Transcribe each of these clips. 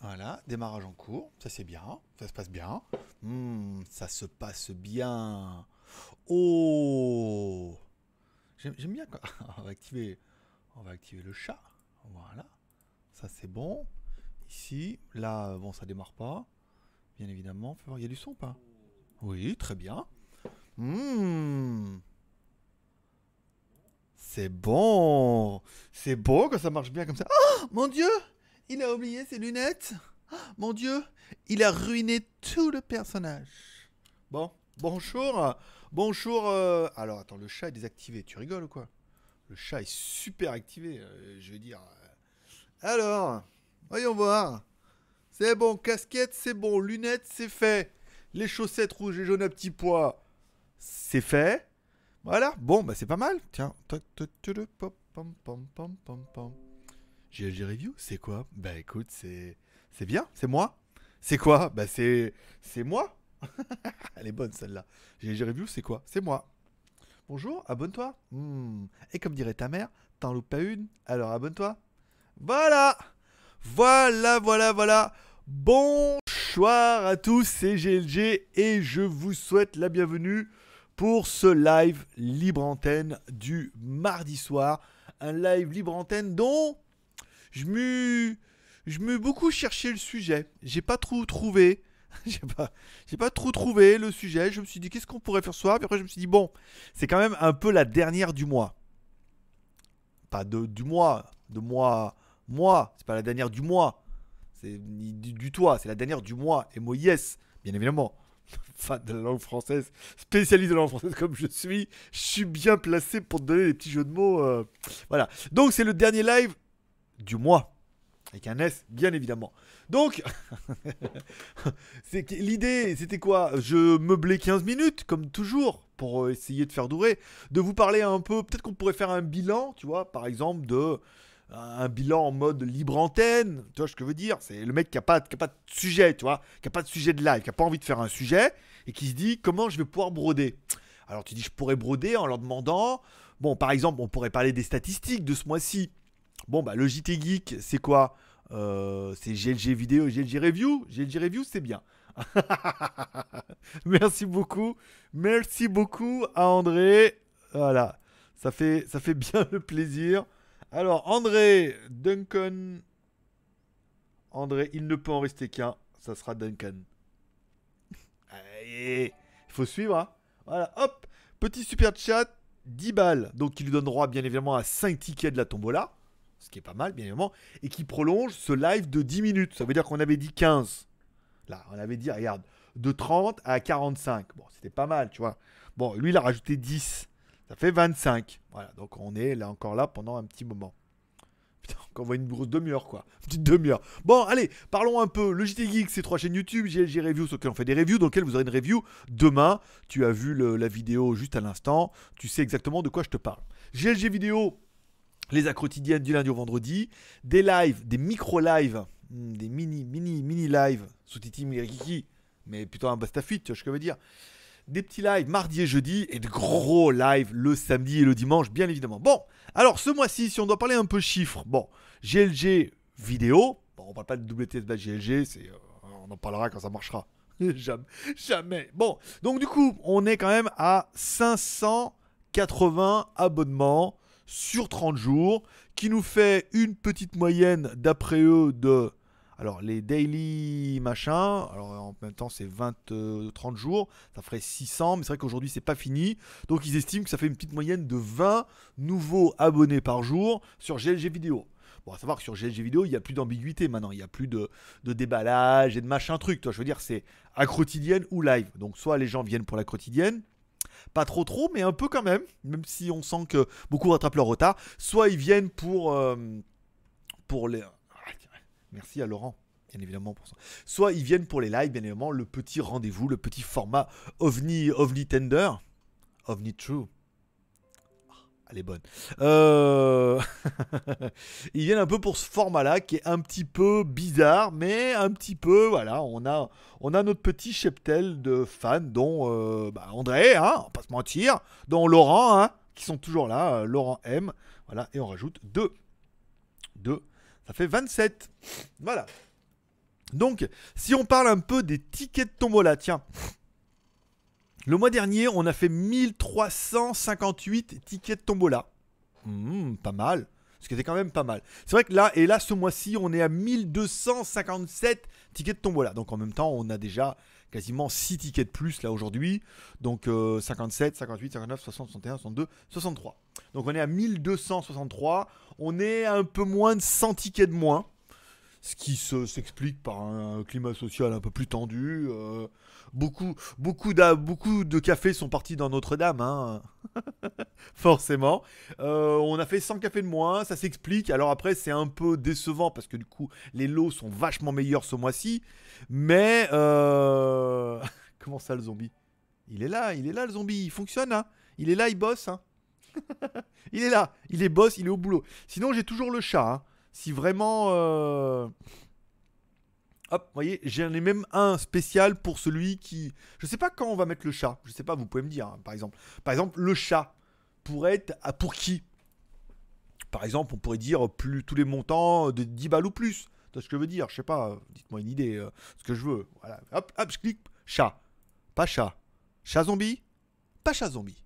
Voilà, démarrage en cours, ça c'est bien, ça se passe bien. Hmm, ça se passe bien. Oh J'aime bien quand on va activer, on va activer le chat. Voilà, ça c'est bon. Ici, là, bon, ça démarre pas, bien évidemment. Il y a du son pas? Oui, très bien. Hmm. C'est bon, c'est bon quand ça marche bien comme ça. Oh mon Dieu, il a oublié ses lunettes. Oh, mon Dieu, il a ruiné tout le personnage. Bon, bonjour, bonjour. euh, Alors attends, le chat est désactivé. Tu rigoles ou quoi? Le chat est super activé. euh, je veux dire. euh. Alors, voyons voir. C'est bon, casquette, c'est bon, lunettes, c'est fait. Les chaussettes rouges et jaunes à petits pois, c'est fait. Voilà, bon, bah c'est pas mal. Tiens. GLG Review, c'est quoi? Bah écoute, c'est c'est bien, c'est moi. C'est quoi? Bah c'est c'est moi. Elle est bonne celle-là. GLG Review, c'est quoi? C'est moi. Bonjour, abonne-toi. Hmm. Et comme dirait ta mère, t'en loupes pas une, alors abonne-toi. Voilà Voilà, voilà, voilà. Bonsoir à tous, c'est GLG et je vous souhaite la bienvenue pour ce live libre antenne du mardi soir. Un live libre antenne dont je me, je beaucoup cherché le sujet. J'ai pas trop trouvé. J'ai pas, j'ai pas trop trouvé le sujet. Je me suis dit qu'est-ce qu'on pourrait faire ce soir? Puis après je me suis dit bon, c'est quand même un peu la dernière du mois. Pas de, du mois, de mois, mois. C'est pas la dernière du mois. C'est ni du, du. C'est la dernière du mois. Et moi yes, bien évidemment. Fan de la langue française, spécialiste de la langue française comme je suis, je suis bien placé pour te donner des petits jeux de mots. euh, Voilà. Donc c'est le dernier live du mois. Avec un S, bien évidemment. Donc, l'idée, c'était quoi? Je meublais 15 minutes, comme toujours, pour euh, essayer de faire durer, de vous parler un peu, peut-être qu'on pourrait faire un bilan, tu vois, par exemple, de un bilan en mode libre antenne, tu vois ce que je veux dire? C'est le mec qui a, pas, pas de sujet, tu vois, qui a pas de sujet de live, qui a pas envie de faire un sujet, et qui se dit comment je vais pouvoir broder? Alors tu dis, je pourrais broder en leur demandant, bon, par exemple, on pourrait parler des statistiques de ce mois-ci. Bon, bah, le JT Geek, c'est quoi? Euh, C'est GLG vidéo, GLG review? GLG review, c'est bien. Merci beaucoup. Merci beaucoup à André. Voilà. Ça fait, ça fait bien le plaisir. Alors, André, Duncan. André, il ne peut en rester qu'un. Ça sera Duncan. Il faut suivre. hein. Voilà, hop. Petit super chat. 10 balles. Donc, qui lui donne droit, bien évidemment, à 5 tickets de la tombola. Ce qui est pas mal, bien évidemment. Et qui prolonge ce live de 10 minutes. Ça veut dire qu'on avait dit 15. Là, on avait dit, regarde, de 30 à 45. Bon, c'était pas mal, tu vois. Bon, lui, il a rajouté 10. Ça fait 25. Voilà, donc on est là encore là pendant un petit moment. Putain, on voit une grosse demi-heure, quoi. Petite demi-heure. Bon, allez, parlons un peu. Le JT Geek, c'est trois chaînes YouTube. GLG Review, sur lesquelles on fait des reviews, dans lesquelles vous aurez une review demain. Tu as vu la vidéo juste à l'instant. Tu sais exactement de quoi je te parle. GLG Vidéo, les actes quotidiennes du lundi au vendredi. Des lives, des micro-lives, hmm, des mini, mini, mini lives sous Titi Miriki, mais plutôt un bastafit, tu vois ce que je veux dire. Des petits lives mardi et jeudi et de gros lives le samedi et le dimanche, bien évidemment. Bon, alors ce mois-ci, si on doit parler un peu chiffres, bon, GLG vidéo, bon, on parle pas de WTS by GLG, c'est, euh, on en parlera quand ça marchera. jamais. Bon, donc du coup, on est quand même à 580 abonnements sur 30 jours, qui nous fait une petite moyenne d'après eux de alors les daily machin, alors en même temps c'est 20 euh, 30 jours, ça ferait 600, mais c'est vrai qu'aujourd'hui c'est pas fini. Donc ils estiment que ça fait une petite moyenne de 20 nouveaux abonnés par jour sur GLG vidéo. Bon, à savoir que sur GLG vidéo, il n'y a plus d'ambiguïté maintenant, il n'y a plus de, de déballage et de machin truc. Toi, je veux dire, c'est à quotidienne ou live. Donc soit les gens viennent pour la quotidienne, pas trop trop, mais un peu quand même, même si on sent que beaucoup rattrapent leur retard. Soit ils viennent pour, euh, pour les... Ah, Merci à Laurent, bien évidemment. Soit ils viennent pour les lives, bien évidemment, le petit rendez-vous, le petit format OVNI, OVNI Tender, OVNI True. Elle est bonne. Euh, ils viennent un peu pour ce format-là qui est un petit peu bizarre, mais un petit peu, voilà, on a, on a notre petit cheptel de fans, dont euh, bah, André, hein, on va pas se mentir, dont Laurent, hein, qui sont toujours là, euh, Laurent M, voilà, et on rajoute 2. 2, ça fait 27. Voilà. Donc, si on parle un peu des tickets de tombola, tiens, le mois dernier, on a fait 1358 tickets de tombola. Hmm, pas mal. Ce qui était quand même pas mal. C'est vrai que là, et là, ce mois-ci, on est à 1257 tickets de tombola. Donc en même temps, on a déjà quasiment 6 tickets de plus là aujourd'hui. Donc 57, 58, 59, 60, 61, 62, 63. Donc on est à 1263. On est à un peu moins de 100 tickets de moins ce qui s'explique par un, climat social un peu plus tendu. Euh, beaucoup, beaucoup, de cafés sont partis dans Notre-Dame, hein. forcément. Euh, on a fait 100 cafés de moins, ça s'explique. Alors après, c'est un peu décevant parce que du coup, les lots sont vachement meilleurs ce mois-ci. Mais euh, comment ça, le zombie? Il est là, il est là, le zombie. Il fonctionne, hein. Il est là, il bosse, hein. il est là, il est boss, il est au boulot. Sinon, j'ai toujours le chat. Hein si vraiment... Euh, hop, vous voyez, j'en ai même un spécial pour celui qui... Je sais pas quand on va mettre le chat. Je sais pas, vous pouvez me dire, hein, par exemple. Par exemple, le chat pourrait être à pour qui? Par exemple, on pourrait dire plus tous les montants de 10 balles ou plus. C'est ce que je veux dire? Je sais pas, dites-moi une idée, euh, ce que je veux. Voilà. Hop, hop, je clique. Chat. Pas chat. Chat zombie? Pas chat zombie.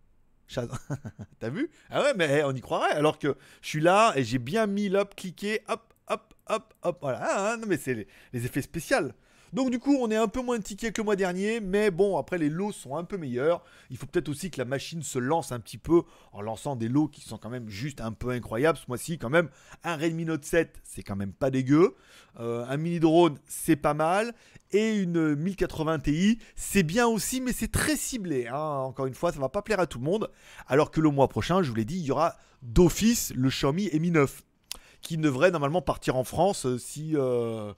T'as vu? Ah ouais, mais on y croirait. Alors que je suis là et j'ai bien mis l'op, cliqué, hop, hop, hop, hop. Voilà. Ah, non, mais c'est les, effets spéciaux. Donc du coup, on est un peu moins de tickets que le mois dernier, mais bon, après les lots sont un peu meilleurs. Il faut peut-être aussi que la machine se lance un petit peu en lançant des lots qui sont quand même juste un peu incroyables. Ce mois-ci, quand même, un Redmi Note 7, c'est quand même pas dégueu. Euh, un mini drone, c'est pas mal. Et une 1080 Ti, c'est bien aussi, mais c'est très ciblé. Hein. Encore une fois, ça va pas plaire à tout le monde. Alors que le mois prochain, je vous l'ai dit, il y aura d'office le Xiaomi Mi 9 qui devrait normalement partir en France euh, si. Euh,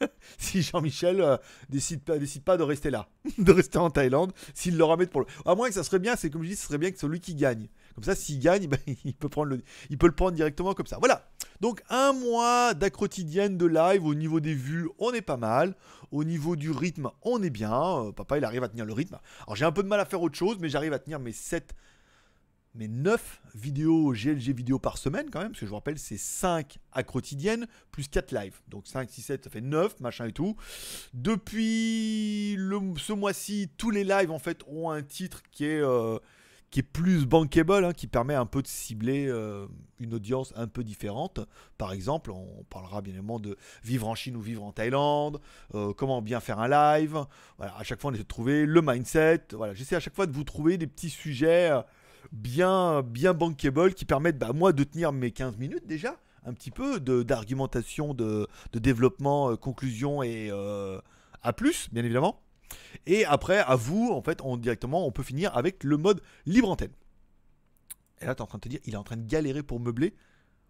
si Jean-Michel euh, décide, pas, de rester là, de rester en Thaïlande, s'il le ramène pour le. À moins que ça serait bien, c'est comme je dis, ce serait bien que celui qui gagne. Comme ça, s'il gagne, ben, il, peut prendre le, il peut le prendre directement comme ça. Voilà. Donc, un mois quotidienne de live. Au niveau des vues, on est pas mal. Au niveau du rythme, on est bien. Euh, papa, il arrive à tenir le rythme. Alors, j'ai un peu de mal à faire autre chose, mais j'arrive à tenir mes 7 mais 9 vidéos GLG vidéo par semaine quand même, parce que je vous rappelle, c'est 5 à quotidienne plus 4 lives. Donc 5, 6, 7, ça fait 9, machin et tout. Depuis le, ce mois-ci, tous les lives en fait ont un titre qui est, euh, qui est plus bankable, hein, qui permet un peu de cibler euh, une audience un peu différente. Par exemple, on parlera bien évidemment de vivre en Chine ou vivre en Thaïlande, euh, comment bien faire un live. Voilà, à chaque fois on essaie de trouver le mindset. Voilà, j'essaie à chaque fois de vous trouver des petits sujets bien, bien bankable qui permettent bah, moi de tenir mes 15 minutes déjà, un petit peu d'argumentation, de, de, développement, euh, conclusion et euh, à plus, bien évidemment. Et après, à vous, en fait, on, directement, on peut finir avec le mode libre antenne. Et là, tu es en train de te dire, il est en train de galérer pour meubler.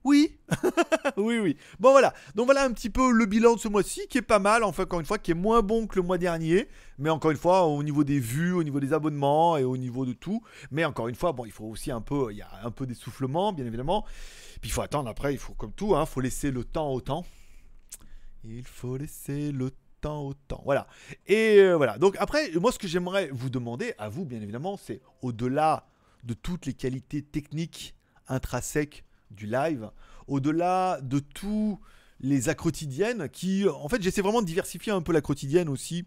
Oui, oui, oui. Bon voilà, donc voilà un petit peu le bilan de ce mois-ci qui est pas mal, enfin encore une fois, qui est moins bon que le mois dernier, mais encore une fois au niveau des vues, au niveau des abonnements et au niveau de tout. Mais encore une fois, bon, il faut aussi un peu, il y a un peu d'essoufflement, bien évidemment. Puis il faut attendre après, il faut comme tout, hein, faut laisser le temps au temps. Il faut laisser le temps au temps. Voilà. Et euh, voilà. Donc après, moi ce que j'aimerais vous demander, à vous bien évidemment, c'est au-delà de toutes les qualités techniques intrinsèques du live, au-delà de tous les accrotidiennes qui, en fait, j'essaie vraiment de diversifier un peu la quotidienne aussi.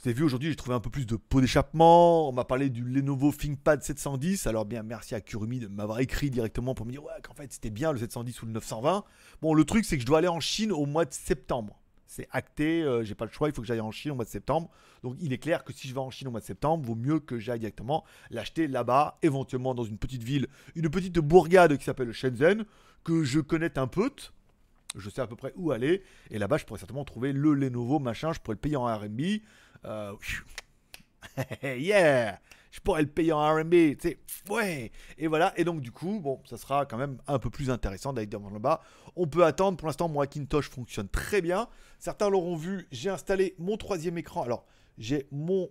Vous avez vu aujourd'hui, j'ai trouvé un peu plus de pot d'échappement. On m'a parlé du Lenovo ThinkPad 710. Alors bien, merci à Kurumi de m'avoir écrit directement pour me dire ouais, qu'en fait c'était bien le 710 ou le 920. Bon, le truc c'est que je dois aller en Chine au mois de septembre c'est acté, euh, j'ai pas le choix, il faut que j'aille en Chine au mois de septembre. Donc il est clair que si je vais en Chine au mois de septembre, vaut mieux que j'aille directement l'acheter là-bas, éventuellement dans une petite ville, une petite bourgade qui s'appelle Shenzhen, que je connais un peu. Je sais à peu près où aller. Et là-bas, je pourrais certainement trouver le Lenovo, machin, je pourrais le payer en RMB. Euh, yeah je pourrais le payer en RMB, tu sais, ouais. Et voilà, et donc du coup, bon, ça sera quand même un peu plus intéressant d'aller dans là-bas. On peut attendre, pour l'instant, mon Macintosh fonctionne très bien. Certains l'auront vu, j'ai installé mon troisième écran. Alors, j'ai mon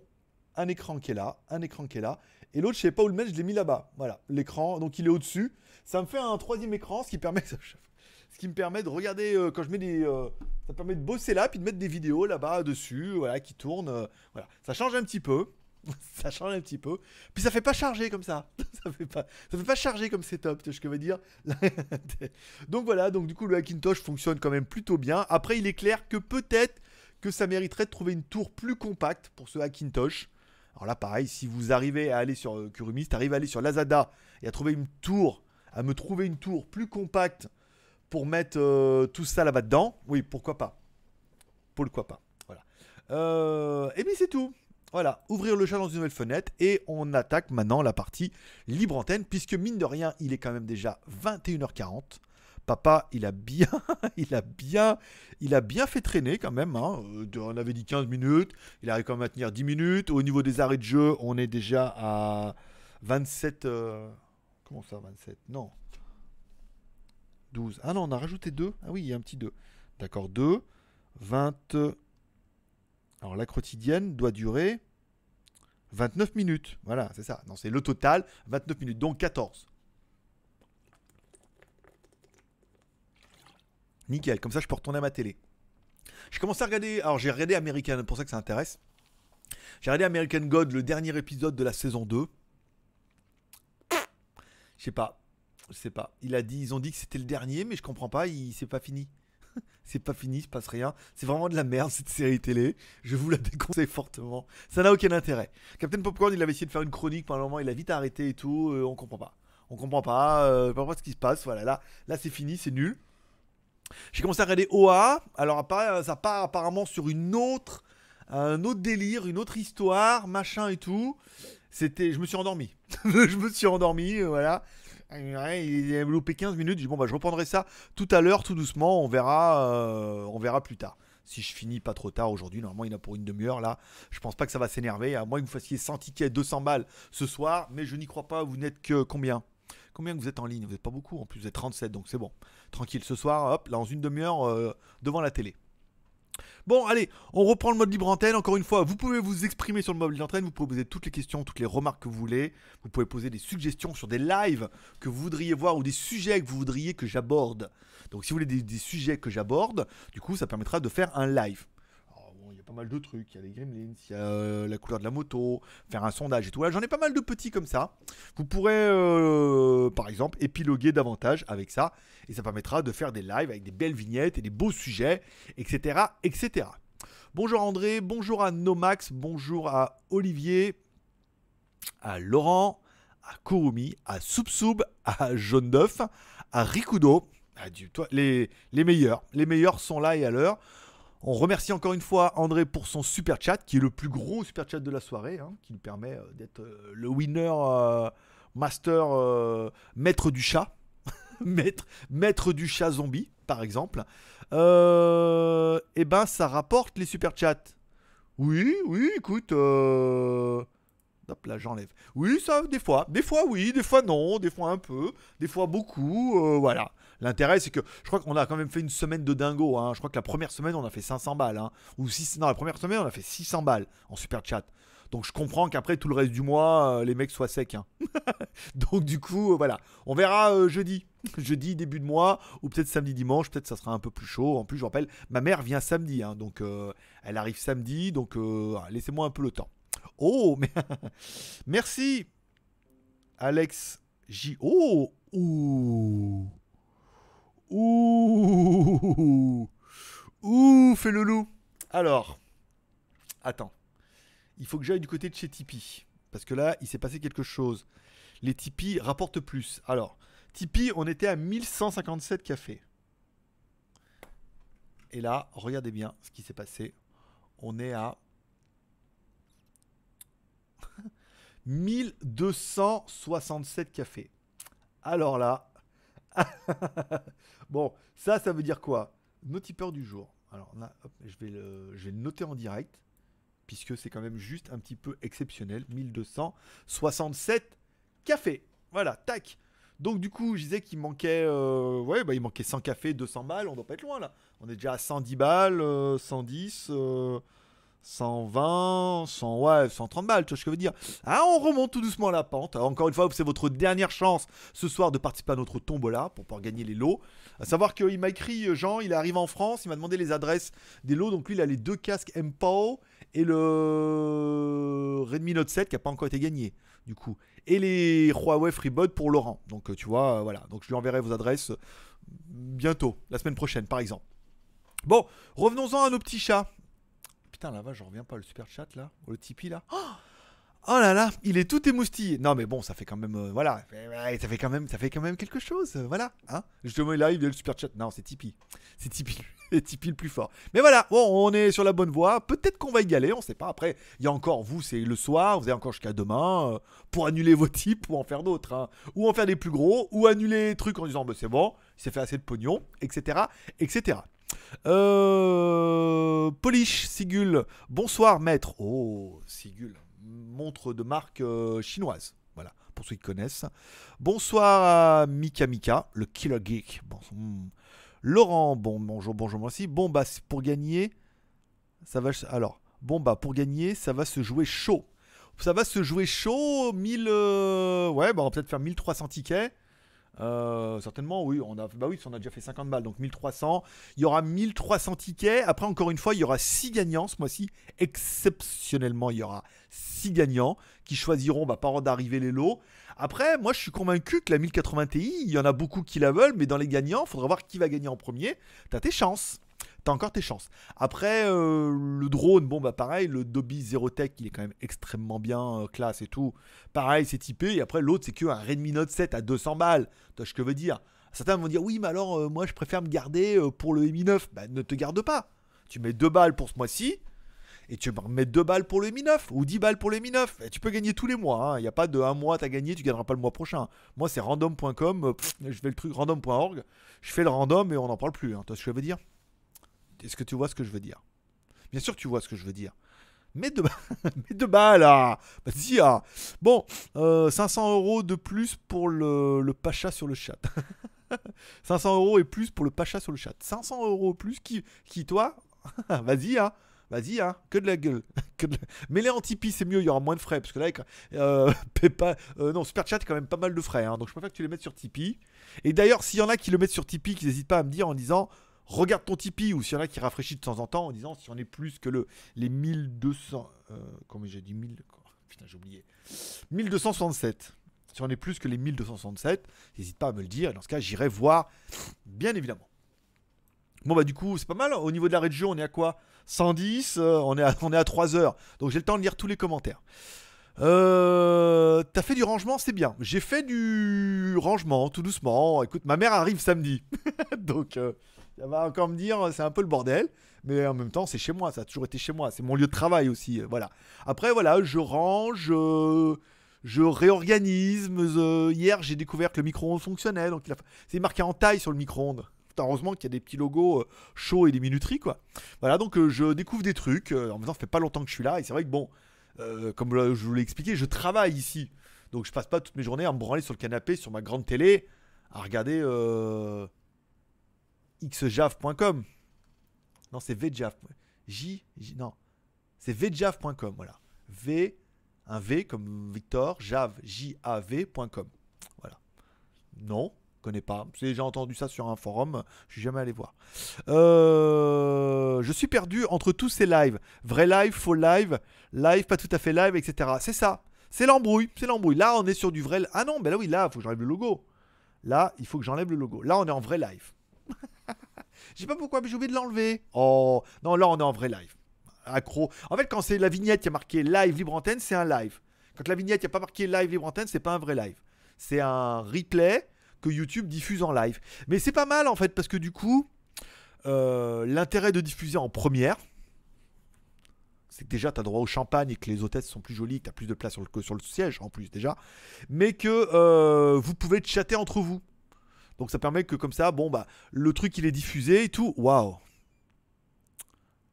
un écran qui est là, un écran qui est là, et l'autre, je sais pas où le mettre, je l'ai mis là-bas. Voilà, l'écran, donc il est au-dessus. Ça me fait un troisième écran, ce qui permet, ce qui me permet de regarder euh, quand je mets des, euh, ça permet de bosser là, puis de mettre des vidéos là-bas dessus, voilà, qui tournent. euh, voilà, ça change un petit peu. ça change un petit peu. Puis ça fait pas charger comme ça. ça fait pas, ça fait pas charger comme setup, ce que je veux dire. donc voilà, donc du coup le Hackintosh fonctionne quand même plutôt bien. Après, il est clair que peut-être que ça mériterait de trouver une tour plus compacte pour ce Hackintosh. Alors là, pareil, si vous arrivez à aller sur euh, Kurumi, si à aller sur Lazada et à trouver une tour, à me trouver une tour plus compacte pour mettre euh, tout ça là-bas dedans, oui, pourquoi pas. Pourquoi pas. Voilà. Euh, et bien c'est tout. Voilà, ouvrir le chat dans une nouvelle fenêtre et on attaque maintenant la partie libre antenne puisque mine de rien, il est quand même déjà 21h40. Papa, il a bien, il a bien, il a bien fait traîner quand même. hein. Euh, On avait dit 15 minutes, il arrive quand même à tenir 10 minutes. Au niveau des arrêts de jeu, on est déjà à 27. euh, Comment ça, 27 Non. 12. Ah non, on a rajouté 2. Ah oui, il y a un petit 2. D'accord, 2. 20. Alors la quotidienne doit durer 29 minutes. Voilà, c'est ça. Non, c'est le total, 29 minutes, donc 14. Nickel, comme ça je peux retourner à ma télé. J'ai commencé à regarder, alors j'ai regardé American, pour ça que ça intéresse. J'ai regardé American God, le dernier épisode de la saison 2. Je sais pas, je sais pas. Il a dit, ils ont dit que c'était le dernier, mais je comprends pas, il c'est pas fini. C'est pas fini, il se passe rien. C'est vraiment de la merde cette série télé. Je vous la déconseille fortement. Ça n'a aucun intérêt. Captain Popcorn, il avait essayé de faire une chronique pendant un moment, il a vite arrêté et tout. euh, on comprend pas. On comprend pas. Euh, pas ce qui se passe. Voilà, là, là c'est fini, c'est nul. J'ai commencé à regarder OA. Alors appara- ça part apparemment sur une autre, un autre délire, une autre histoire, machin et tout. C'était, je me suis endormi. je me suis endormi, euh, voilà. Il a loupé 15 minutes. J'ai dit, bon bah je reprendrai ça tout à l'heure, tout doucement. On verra, euh, on verra plus tard. Si je finis pas trop tard aujourd'hui, normalement il y en a pour une demi-heure là. Je pense pas que ça va s'énerver. À moins que vous fassiez 100 tickets, 200 balles ce soir, mais je n'y crois pas. Vous n'êtes que combien? Combien que vous êtes en ligne? Vous n'êtes pas beaucoup. En plus, vous êtes 37, donc c'est bon. Tranquille. Ce soir, hop, dans une demi-heure euh, devant la télé. Bon, allez, on reprend le mode libre antenne. Encore une fois, vous pouvez vous exprimer sur le mode libre antenne. Vous pouvez poser toutes les questions, toutes les remarques que vous voulez. Vous pouvez poser des suggestions sur des lives que vous voudriez voir ou des sujets que vous voudriez que j'aborde. Donc, si vous voulez des, des sujets que j'aborde, du coup, ça permettra de faire un live. Il y a pas mal de trucs. Il y a les gremlins, il y a euh, la couleur de la moto, faire un sondage et tout. J'en ai pas mal de petits comme ça. Vous pourrez, euh, par exemple, épiloguer davantage avec ça. Et ça permettra de faire des lives avec des belles vignettes et des beaux sujets, etc. etc. Bonjour André, bonjour à Nomax, bonjour à Olivier, à Laurent, à Kurumi, à Soupsoub, à Jaune d'œuf, à Rikudo. Ah, toi, les, les meilleurs, les meilleurs sont là et à l'heure. On remercie encore une fois André pour son super chat, qui est le plus gros super chat de la soirée, hein, qui lui permet euh, d'être euh, le winner euh, master maître du chat. maître, maître du chat zombie, par exemple. Et ben, ça rapporte les super chats. Oui, oui, écoute. Hop, là, j'enlève. Oui, ça, des fois. Des fois, oui, des fois, non. Des fois, un peu. Des fois, beaucoup. voilà. L'intérêt, c'est que je crois qu'on a quand même fait une semaine de dingo. hein. Je crois que la première semaine, on a fait 500 balles. hein. Ou six- Non, la première semaine, on a fait 600 balles en super chat. Donc, je comprends qu'après, tout le reste du mois, euh, les mecs soient secs. hein. Donc, du coup, euh, voilà. On verra euh, jeudi. jeudi, début de mois. Ou peut-être samedi, dimanche. Peut-être ça sera un peu plus chaud. En plus, je rappelle, ma mère vient samedi. donc, elle arrive samedi. Donc, laissez-moi un peu le temps. Oh, mais merci, Alex J. Oh, ouh, ouh, fais le loup. Alors, attends, il faut que j'aille du côté de chez Tipeee parce que là, il s'est passé quelque chose. Les Tipeee rapportent plus. Alors, Tipeee, on était à 1157 cafés. Et là, regardez bien ce qui s'est passé. On est à 1267 cafés. Alors là, bon, ça, ça veut dire quoi? Nos tipeurs du jour. Alors hop, je, vais le, je vais le noter en direct, puisque c'est quand même juste un petit peu exceptionnel. 1267 cafés. Voilà, tac. Donc du coup, je disais qu'il manquait, euh, ouais, bah, il manquait 100 cafés, 200 balles. On doit pas être loin là. On est déjà à 110 balles, euh, 110. euh, 120, 100, ouais, 130 balles, tu vois ce que je veux dire. Ah, on remonte tout doucement la pente. encore une fois, c'est votre dernière chance ce soir de participer à notre tombola pour pouvoir gagner les lots. À savoir qu'il m'a écrit, Jean, il est arrivé en France, il m'a demandé les adresses des lots. Donc lui, il a les deux casques MPO et le Redmi Note 7 qui n'a pas encore été gagné, du coup. Et les Huawei FreeBud pour Laurent. Donc tu vois, voilà. Donc je lui enverrai vos adresses bientôt, la semaine prochaine, par exemple. Bon, revenons-en à nos petits chats. Putain, là-bas, je reviens pas, le super chat là, le Tipeee là. Oh, oh là là, il est tout émoustillé. Non mais bon, ça fait quand même, euh, voilà, ça fait quand même, ça fait quand même quelque chose, euh, voilà. Hein Justement, là, il y a le super chat. Non, c'est Tipeee, c'est Tipeee, c'est Tipeee le plus fort. Mais voilà, bon, on est sur la bonne voie. Peut-être qu'on va y aller, on sait pas. Après, il y a encore vous, c'est le soir, vous avez encore jusqu'à demain euh, pour annuler vos types ou en faire d'autres, hein. ou en faire des plus gros, ou annuler les trucs en disant, bah, c'est bon, il s'est fait assez de pognon, etc., etc. Euh, Polish, Sigul. Bonsoir, maître. Oh, Sigul. Montre de marque euh, chinoise. Voilà, pour ceux qui connaissent. Bonsoir Mika Mika, le Killer Geek. Hmm. Laurent, bon, bonjour, bonjour, merci. Bon, bah, pour gagner, ça va. Alors, bon, bah, pour gagner, ça va se jouer chaud. Ça va se jouer chaud, 1000. Euh, ouais, bah, on va peut-être faire 1300 tickets. Euh, certainement, oui. On a, bah oui, on a déjà fait 50 balles, donc 1300. Il y aura 1300 tickets. Après, encore une fois, il y aura 6 gagnants ce mois-ci. Exceptionnellement, il y aura 6 gagnants qui choisiront bah, par ordre d'arrivée les lots. Après, moi, je suis convaincu que la 1080 Ti, il y en a beaucoup qui la veulent, mais dans les gagnants, il faudra voir qui va gagner en premier. T'as tes chances t'as encore tes chances. Après, euh, le drone, bon, bah pareil, le Dobby Zero Tech, il est quand même extrêmement bien, euh, classe et tout. Pareil, c'est typé. Et après, l'autre, c'est qu'un Redmi Note 7 à 200 balles. Tu ce que je veux dire? Certains vont dire, oui, mais alors, euh, moi, je préfère me garder pour le Mi 9. Bah, ne te garde pas. Tu mets 2 balles pour ce mois-ci. Et tu mettre 2 balles pour le Mi 9 ou 10 balles pour le Mi 9. Et tu peux gagner tous les mois. Hein. Il n'y a pas de un mois, tu as gagné, tu gagneras pas le mois prochain. Moi, c'est random.com. Je fais le truc random.org. Je fais le random et on n'en parle plus. Hein. Tu ce que veux dire? Est-ce que tu vois ce que je veux dire? Bien sûr tu vois ce que je veux dire. Mets de, Mets de balles là Vas-y ah. Bon, 500 euh, euros de plus pour le, pacha sur le chat. 500 euros et plus pour le pacha sur le chat. 500 euros plus qui, qui toi Vas-y hein Vas-y, hein, que de la gueule. que Mais les en Tipeee, c'est mieux, il y aura moins de frais. Parce que là, euh, euh, non, Super Chat, quand même pas mal de frais. Hein, donc je préfère que tu les mettes sur Tipeee. Et d'ailleurs, s'il y en a qui le mettent sur Tipeee, qui n'hésitent pas à me dire en disant regarde ton Tipeee ou s'il y en a qui rafraîchit de temps en temps en disant si on est plus que le, les 1200. Euh, comment j'ai dit 1000 Putain, j'ai oublié. 1267. Si on est plus que les 1267, n'hésite pas à me le dire. Dans ce cas, j'irai voir, bien évidemment. Bon, bah, du coup, c'est pas mal. Au niveau de la région, on est à quoi? 110. Euh, on, est à, on est à 3 heures. Donc, j'ai le temps de lire tous les commentaires. Euh, T'as fait du rangement, c'est bien. J'ai fait du rangement, tout doucement. Écoute, ma mère arrive samedi. Donc, euh, elle va encore me dire, c'est un peu le bordel. Mais en même temps, c'est chez moi, ça a toujours été chez moi. C'est mon lieu de travail aussi. Euh, voilà. Après, voilà, je range, euh, je réorganise. Euh, hier, j'ai découvert que le micro-ondes fonctionnait. Donc, c'est marqué en taille sur le micro-ondes. Heureusement qu'il y a des petits logos chauds et des minuteries, quoi. Voilà, donc je découvre des trucs. en même temps, ça fait pas longtemps que je suis là. Et c'est vrai que, bon, comme je vous l'ai expliqué, je travaille ici. Donc, je passe pas toutes mes journées à me branler sur le canapé, sur ma grande télé, à regarder xjav.com. Non, c'est vjav. J, non. C'est vjav.com, voilà. V, un V comme Victor, jav, J-A-V.com. Voilà. Non, connais pas. J'ai entendu ça sur un forum, je suis jamais allé voir. Euh, je suis perdu entre tous ces lives. Vrai live, faux live, live, pas tout à fait live, etc. C'est ça. C'est l'embrouille, c'est l'embrouille. Là, on est sur du vrai. Ah non, ben là oui, là, il faut que j'enlève le logo. Là, il faut que j'enlève le logo. Là, on est en vrai live. Je sais pas pourquoi, mais j'ai oublié de l'enlever. Oh, non, là, on est en vrai live. Accro. En fait, quand c'est la vignette qui a marqué live libre antenne, c'est un live. Quand la vignette qui a pas marqué live libre antenne, c'est pas un vrai live. C'est un replay que YouTube diffuse en live. Mais c'est pas mal en fait, parce que du coup, euh, l'intérêt de diffuser en première, c'est que déjà tu as droit au champagne et que les hôtesses sont plus jolies, que tu plus de place sur le, sur le siège en plus déjà, mais que euh, vous pouvez chatter entre vous. Donc ça permet que comme ça, bon bah le truc il est diffusé et tout. Waouh.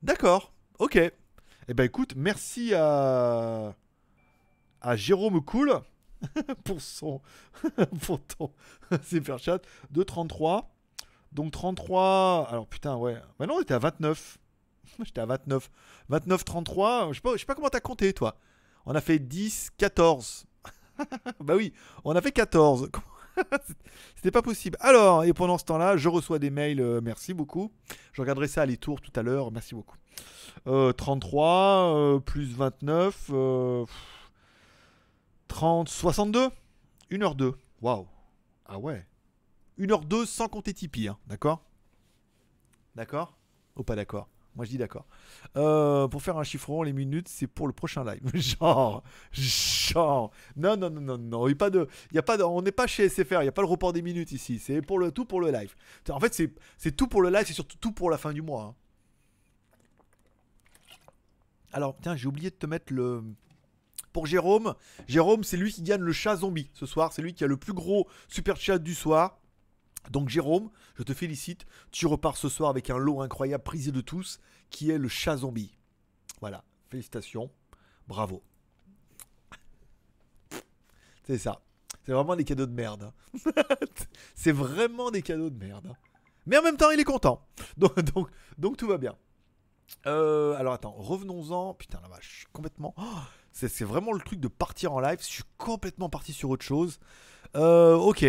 D'accord. Ok. Eh ben écoute, merci à Jérôme Cool pour son pour ton super chat de 33. Donc 33. Alors putain ouais. Maintenant on était à 29. J'étais à 29. 29, 33. Je sais pas, je sais pas comment t'as compté, toi. On a fait 10, 14. bah oui, on a fait 14. C'était pas possible. Alors, et pendant ce temps-là, je reçois des mails. euh, merci beaucoup. Je regarderai ça à les tours tout à l'heure. Merci beaucoup. Euh, 33 euh, plus 29. euh, 30, 62. 1h02. Waouh. Ah ouais. 1h02 sans compter Tipeee. hein, D'accord? D'accord? Ou pas d'accord? Moi je dis d'accord. Euh, pour faire un chiffron, les minutes, c'est pour le prochain live. genre, genre. Non, non, non, non, non. Il y a pas de, il y a pas de, on n'est pas chez SFR. Il n'y a pas le report des minutes ici. C'est pour le tout pour le live. En fait, c'est, tout pour le live. C'est surtout tout pour la fin du mois. hein. Alors, tiens, j'ai oublié de te mettre le. Pour Jérôme, Jérôme, c'est lui qui gagne le chat zombie ce soir. C'est lui qui a le plus gros super chat du soir. Donc Jérôme, je te félicite. Tu repars ce soir avec un lot incroyable prisé de tous, qui est le chat zombie. Voilà, félicitations, bravo. C'est ça. C'est vraiment des cadeaux de merde. hein. c'est vraiment des cadeaux de merde. hein. Mais en même temps, il est content. Donc, donc, tout va bien. Euh, alors attends, revenons-en. Putain la vache, je suis complètement. Oh, c'est c'est vraiment le truc de partir en live. Je suis complètement parti sur autre chose. Euh, ok.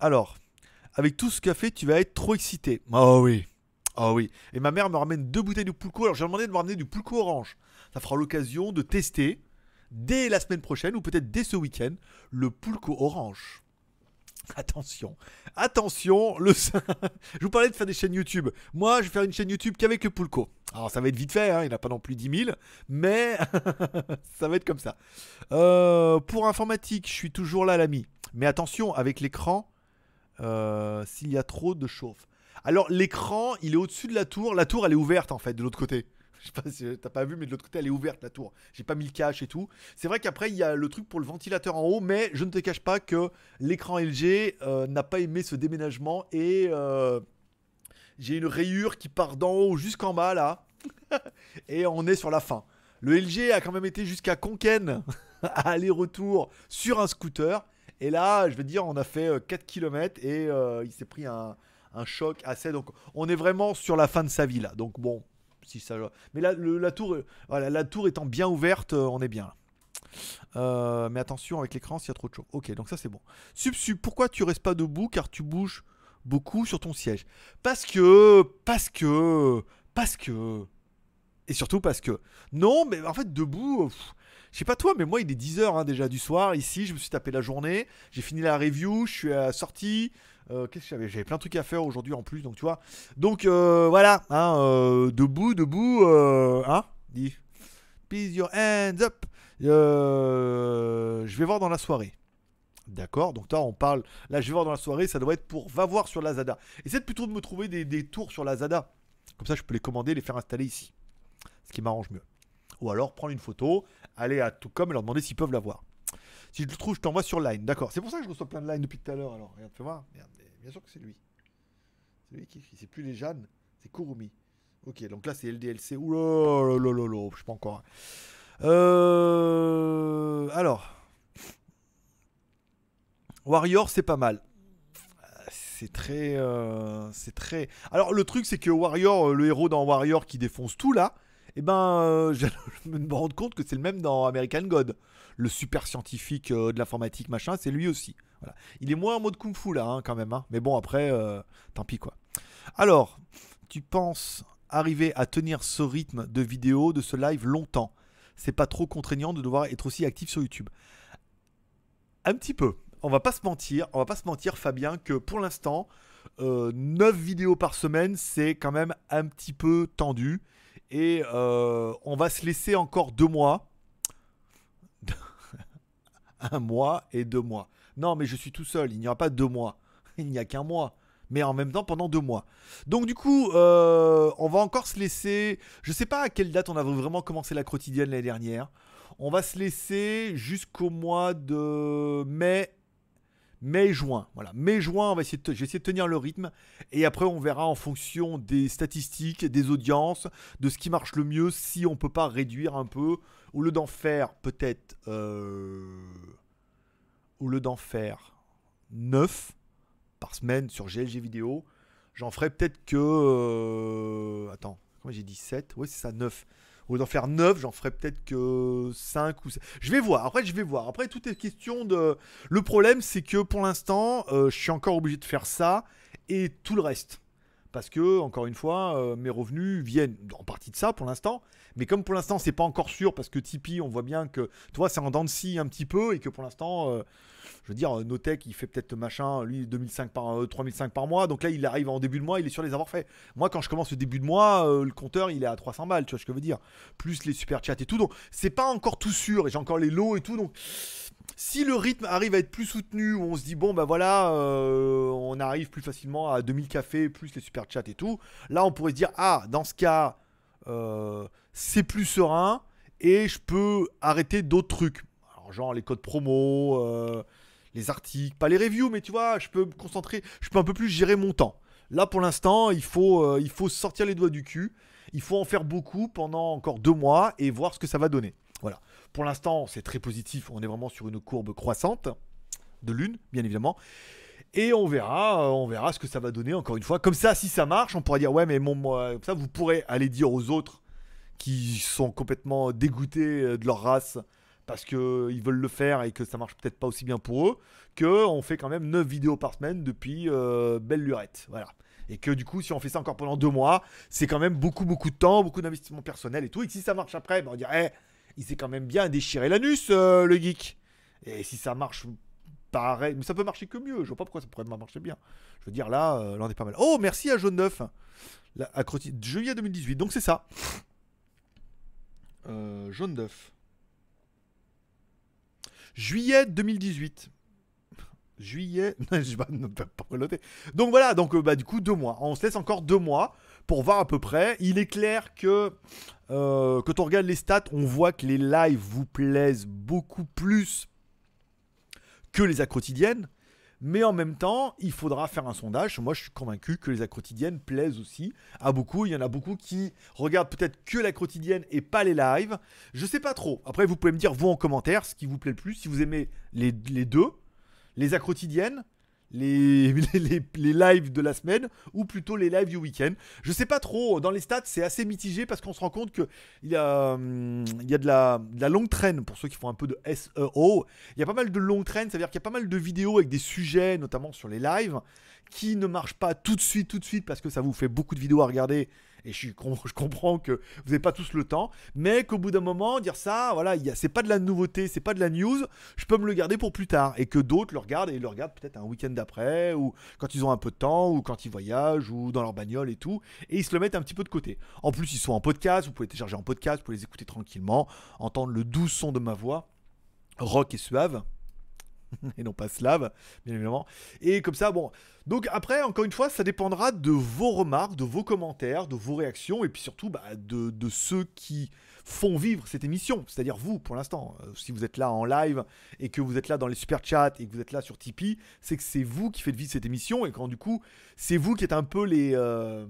Alors, avec tout ce fait, tu vas être trop excité. Oh oui. Oh oui. Et ma mère me ramène deux bouteilles de Pulco. Alors j'ai demandé de me ramener du Pulco orange. Ça fera l'occasion de tester dès la semaine prochaine ou peut-être dès ce week-end le Pulco orange. Attention, attention, je vous parlais de faire des chaînes YouTube. Moi, je vais faire une chaîne YouTube qu'avec le Pulco. Alors, ça va être vite fait, hein, il n'y en a pas non plus 10 000, mais ça va être comme ça. Euh, pour informatique, je suis toujours là, l'ami. Mais attention, avec l'écran, euh, s'il y a trop de chauffe. Alors, l'écran, il est au-dessus de la tour. La tour, elle est ouverte, en fait, de l'autre côté. Je sais pas si t'as pas vu, mais de l'autre côté, elle est ouverte, la tour. J'ai pas mis le cache et tout. C'est vrai qu'après, il y a le truc pour le ventilateur en haut, mais je ne te cache pas que l'écran LG euh, n'a pas aimé ce déménagement et euh, j'ai une rayure qui part d'en haut jusqu'en bas, là. et on est sur la fin. Le LG a quand même été jusqu'à Conken, aller-retour sur un scooter. Et là, je veux dire, on a fait euh, 4 km et euh, il s'est pris un, choc assez. Donc, on est vraiment sur la fin de sa vie là. Donc, bon, si ça. Mais là, la tour, euh, voilà, la tour étant bien ouverte, euh, on est bien. Euh, mais attention avec l'écran s'il y a trop de chaud. Ok, donc ça c'est bon. Subsub, pourquoi tu restes pas debout? Car tu bouges beaucoup sur ton siège Parce que, parce que, parce que, et surtout parce que. Non, mais en fait debout. euh, je sais pas toi, mais moi il est 10h déjà du soir ici. Je me suis tapé la journée. J'ai fini la review. Je suis euh, sorti. Euh, Qu'est-ce que j'avais? J'avais plein de trucs à faire aujourd'hui en plus, donc tu vois. Donc euh, voilà, hein, euh, debout, debout, hein, dis. Peace your hands up. Je vais voir dans la soirée. D'accord, donc là on parle. Là je vais voir dans la soirée, ça doit être pour va voir sur Lazada. Essaye plutôt de me trouver des, des tours sur Lazada. Comme ça je peux les commander, les faire installer ici. Ce qui m'arrange mieux. Ou alors prendre une photo, aller à Toucom et leur demander s'ils peuvent la voir. Si je le trouve, je t'envoie sur Line. D'accord, c'est pour ça que je reçois plein de Line depuis tout à l'heure. Alors regarde, fais voir. Bien sûr que c'est lui. C'est lui qui écrit. C'est plus les Jeanne, c'est Kurumi. Ok, donc là c'est LDLC. Oula, là, là, là, là, je sais pas encore. Euh, alors, Warrior, c'est pas mal. C'est très, euh, c'est très. Alors le truc, c'est que Warrior, euh, le héros dans Warrior qui défonce tout là, eh ben, euh, je me rends compte que c'est le même dans American God, le super scientifique euh, de l'informatique machin, c'est lui aussi. Voilà. Il est moins en mode kung fu là, hein, quand même. hein. Mais bon, après, euh, tant pis quoi. Alors, tu penses arriver à tenir ce rythme de vidéo, de ce live longtemps? C'est pas trop contraignant de devoir être aussi actif sur YouTube Un petit peu. On va pas se mentir, on va pas se mentir, Fabien, que pour l'instant, euh, 9 vidéos par semaine, c'est quand même un petit peu tendu. Et euh, on va se laisser encore deux mois. un mois et deux mois. Non, mais je suis tout seul, il n'y aura pas deux mois. Il n'y a qu'un mois. Mais en même temps pendant deux mois. Donc du coup, euh, on va encore se laisser... Je sais pas à quelle date on a vraiment commencé la quotidienne l'année dernière. On va se laisser jusqu'au mois de mai, mai-juin. Voilà, mai-juin, on de, tenir le rythme. Et après, on verra en fonction des statistiques, des audiences, de ce qui marche le mieux, si on peut pas réduire un peu, au lieu d'en faire peut-être, euh, au d'en faire 9 par semaine sur GLG vidéo, j'en ferai peut-être que, euh, attends, Comment j'ai dit 7 Oui, c'est ça, 9. Au d'en faire 9, j'en ferai peut-être que 5 ou 7. Je vais voir. Après, je vais voir. Après, tout est question de. Le problème, c'est que pour l'instant, euh, je suis encore obligé de faire ça et tout le reste. Parce que, encore une fois, euh, mes revenus viennent en partie de ça pour l'instant. Mais comme pour l'instant, c'est pas encore sûr, parce que Tipeee, on voit bien que, tu vois, c'est en dents de scie un petit peu, et que pour l'instant, euh, je veux dire, Notech, il fait peut-être machin, lui, 2005 par, 3005 par mois. Donc là, il arrive en début de mois, il est sûr de les avoir fait. Moi, quand je commence le début de mois, le compteur, il est à 300 balles, tu vois ce que je veux dire. Plus les super chats et tout. Donc, c'est pas encore tout sûr, et j'ai encore les lots et tout. Donc, si le rythme arrive à être plus soutenu, où on se dit bon ben voilà, euh, on arrive plus facilement à 2000 cafés plus les super chats et tout, là on pourrait se dire ah dans ce cas euh, c'est plus serein et je peux arrêter d'autres trucs, Alors, genre les codes promo, euh, les articles, pas les reviews mais tu vois je peux me concentrer, je peux un peu plus gérer mon temps. Là pour l'instant il faut il faut sortir les doigts du cul, il faut en faire beaucoup pendant encore deux mois et voir ce que ça va donner. Voilà. Pour l'instant, c'est très positif. On est vraiment sur une courbe croissante de lune, bien évidemment. Et on verra, euh, on verra ce que ça va donner encore une fois. Comme ça, si ça marche, on pourra dire ouais, mais bon, moi, ça, vous pourrez aller dire aux autres qui sont complètement dégoûtés euh, de leur race parce qu'ils veulent le faire et que ça marche peut-être pas aussi bien pour eux, que on fait quand même 9 vidéos par semaine depuis euh, belle lurette. Voilà. Et que du coup, si on fait ça encore pendant deux mois, c'est quand même beaucoup, beaucoup de temps, beaucoup d'investissement personnel et tout. Et si ça marche après, ben, on dirait, il s'est quand même bien déchiré l'anus, euh, le geek. Et si ça marche pareil, mais ça peut marcher que mieux. Je vois pas pourquoi ça pourrait marcher bien. Je veux dire, là, euh, là on est pas mal. Oh, merci à Jaune 9. La, à juillet 2018. Donc c'est ça. Euh, jaune 9. Juillet 2018. Juillet. je vais pas noter. Donc voilà, donc bah, du coup, deux mois. On se laisse encore deux mois pour voir à peu près. Il est clair que euh, quand on regarde les stats, on voit que les lives vous plaisent beaucoup plus que les quotidiennes. Mais en même temps, il faudra faire un sondage. Moi, je suis convaincu que les quotidiennes plaisent aussi à beaucoup. Il y en a beaucoup qui regardent peut-être que la quotidienne et pas les lives. Je sais pas trop. Après, vous pouvez me dire, vous en commentaire, ce qui vous plaît le plus. Si vous aimez les, les deux, les quotidiennes les, les, les, lives de la semaine ou plutôt les lives du week-end. Je sais pas trop, dans les stats c'est assez mitigé parce qu'on se rend compte qu'il y a, hum, il y a de, la, de la longue traîne pour ceux qui font un peu de SEO. Il y a pas mal de longue traîne, c'est-à-dire qu'il y a pas mal de vidéos avec des sujets, notamment sur les lives, qui ne marchent pas tout de suite, tout de suite parce que ça vous fait beaucoup de vidéos à regarder et je, comprends que vous n'avez pas tous le temps, mais qu'au bout d'un moment, dire ça, voilà, c'est pas de la nouveauté, c'est pas de la news, je peux me le garder pour plus tard, et que d'autres le regardent, et le regardent peut-être un week-end d'après, ou quand ils ont un peu de temps, ou quand ils voyagent, ou dans leur bagnole et tout, et ils se le mettent un petit peu de côté. En plus, ils sont en podcast, vous pouvez télécharger en podcast, vous pouvez les écouter tranquillement, entendre le doux son de ma voix, rock et suave. et non pas slave, bien évidemment. Et comme ça, bon. Donc après, encore une fois, ça dépendra de vos remarques, de vos commentaires, de vos réactions, et puis surtout bah, de, de, ceux qui font vivre cette émission, c'est-à-dire vous pour l'instant. Euh, si vous êtes là en live et que vous êtes là dans les super chats et que vous êtes là sur Tipeee, c'est que c'est vous qui faites vivre cette émission et quand du coup, c'est vous qui êtes un peu les, euh,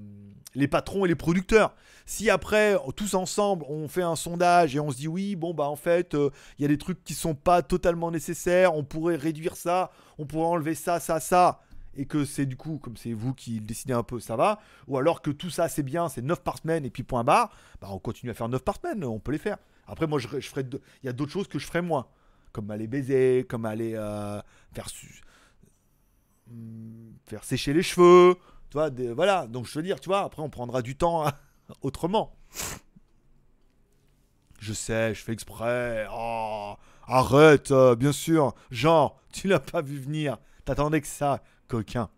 les patrons et les producteurs. Si après, tous ensemble, on fait un sondage et on se dit oui, bon bah en fait, euh, il y a des trucs qui sont pas totalement nécessaires, on pourrait réduire ça, on pourrait enlever ça, ça, ça et que c'est du coup, comme c'est vous qui le décidez un peu, ça va. Ou alors que tout ça c'est bien, c'est 9 par semaine et puis point barre, bah on continue à faire 9 par semaine, on peut les faire. Après, moi je, ferai. Il y a d'autres choses que je ferai moins. Comme aller baiser, comme aller euh, faire, hmm, faire sécher les cheveux. Voilà. Donc je veux dire, tu vois, après on prendra du temps autrement. Je sais, je fais exprès. Oh, arrête, euh, bien sûr. Genre, tu l'as pas vu venir. T'attendais que ça coquin.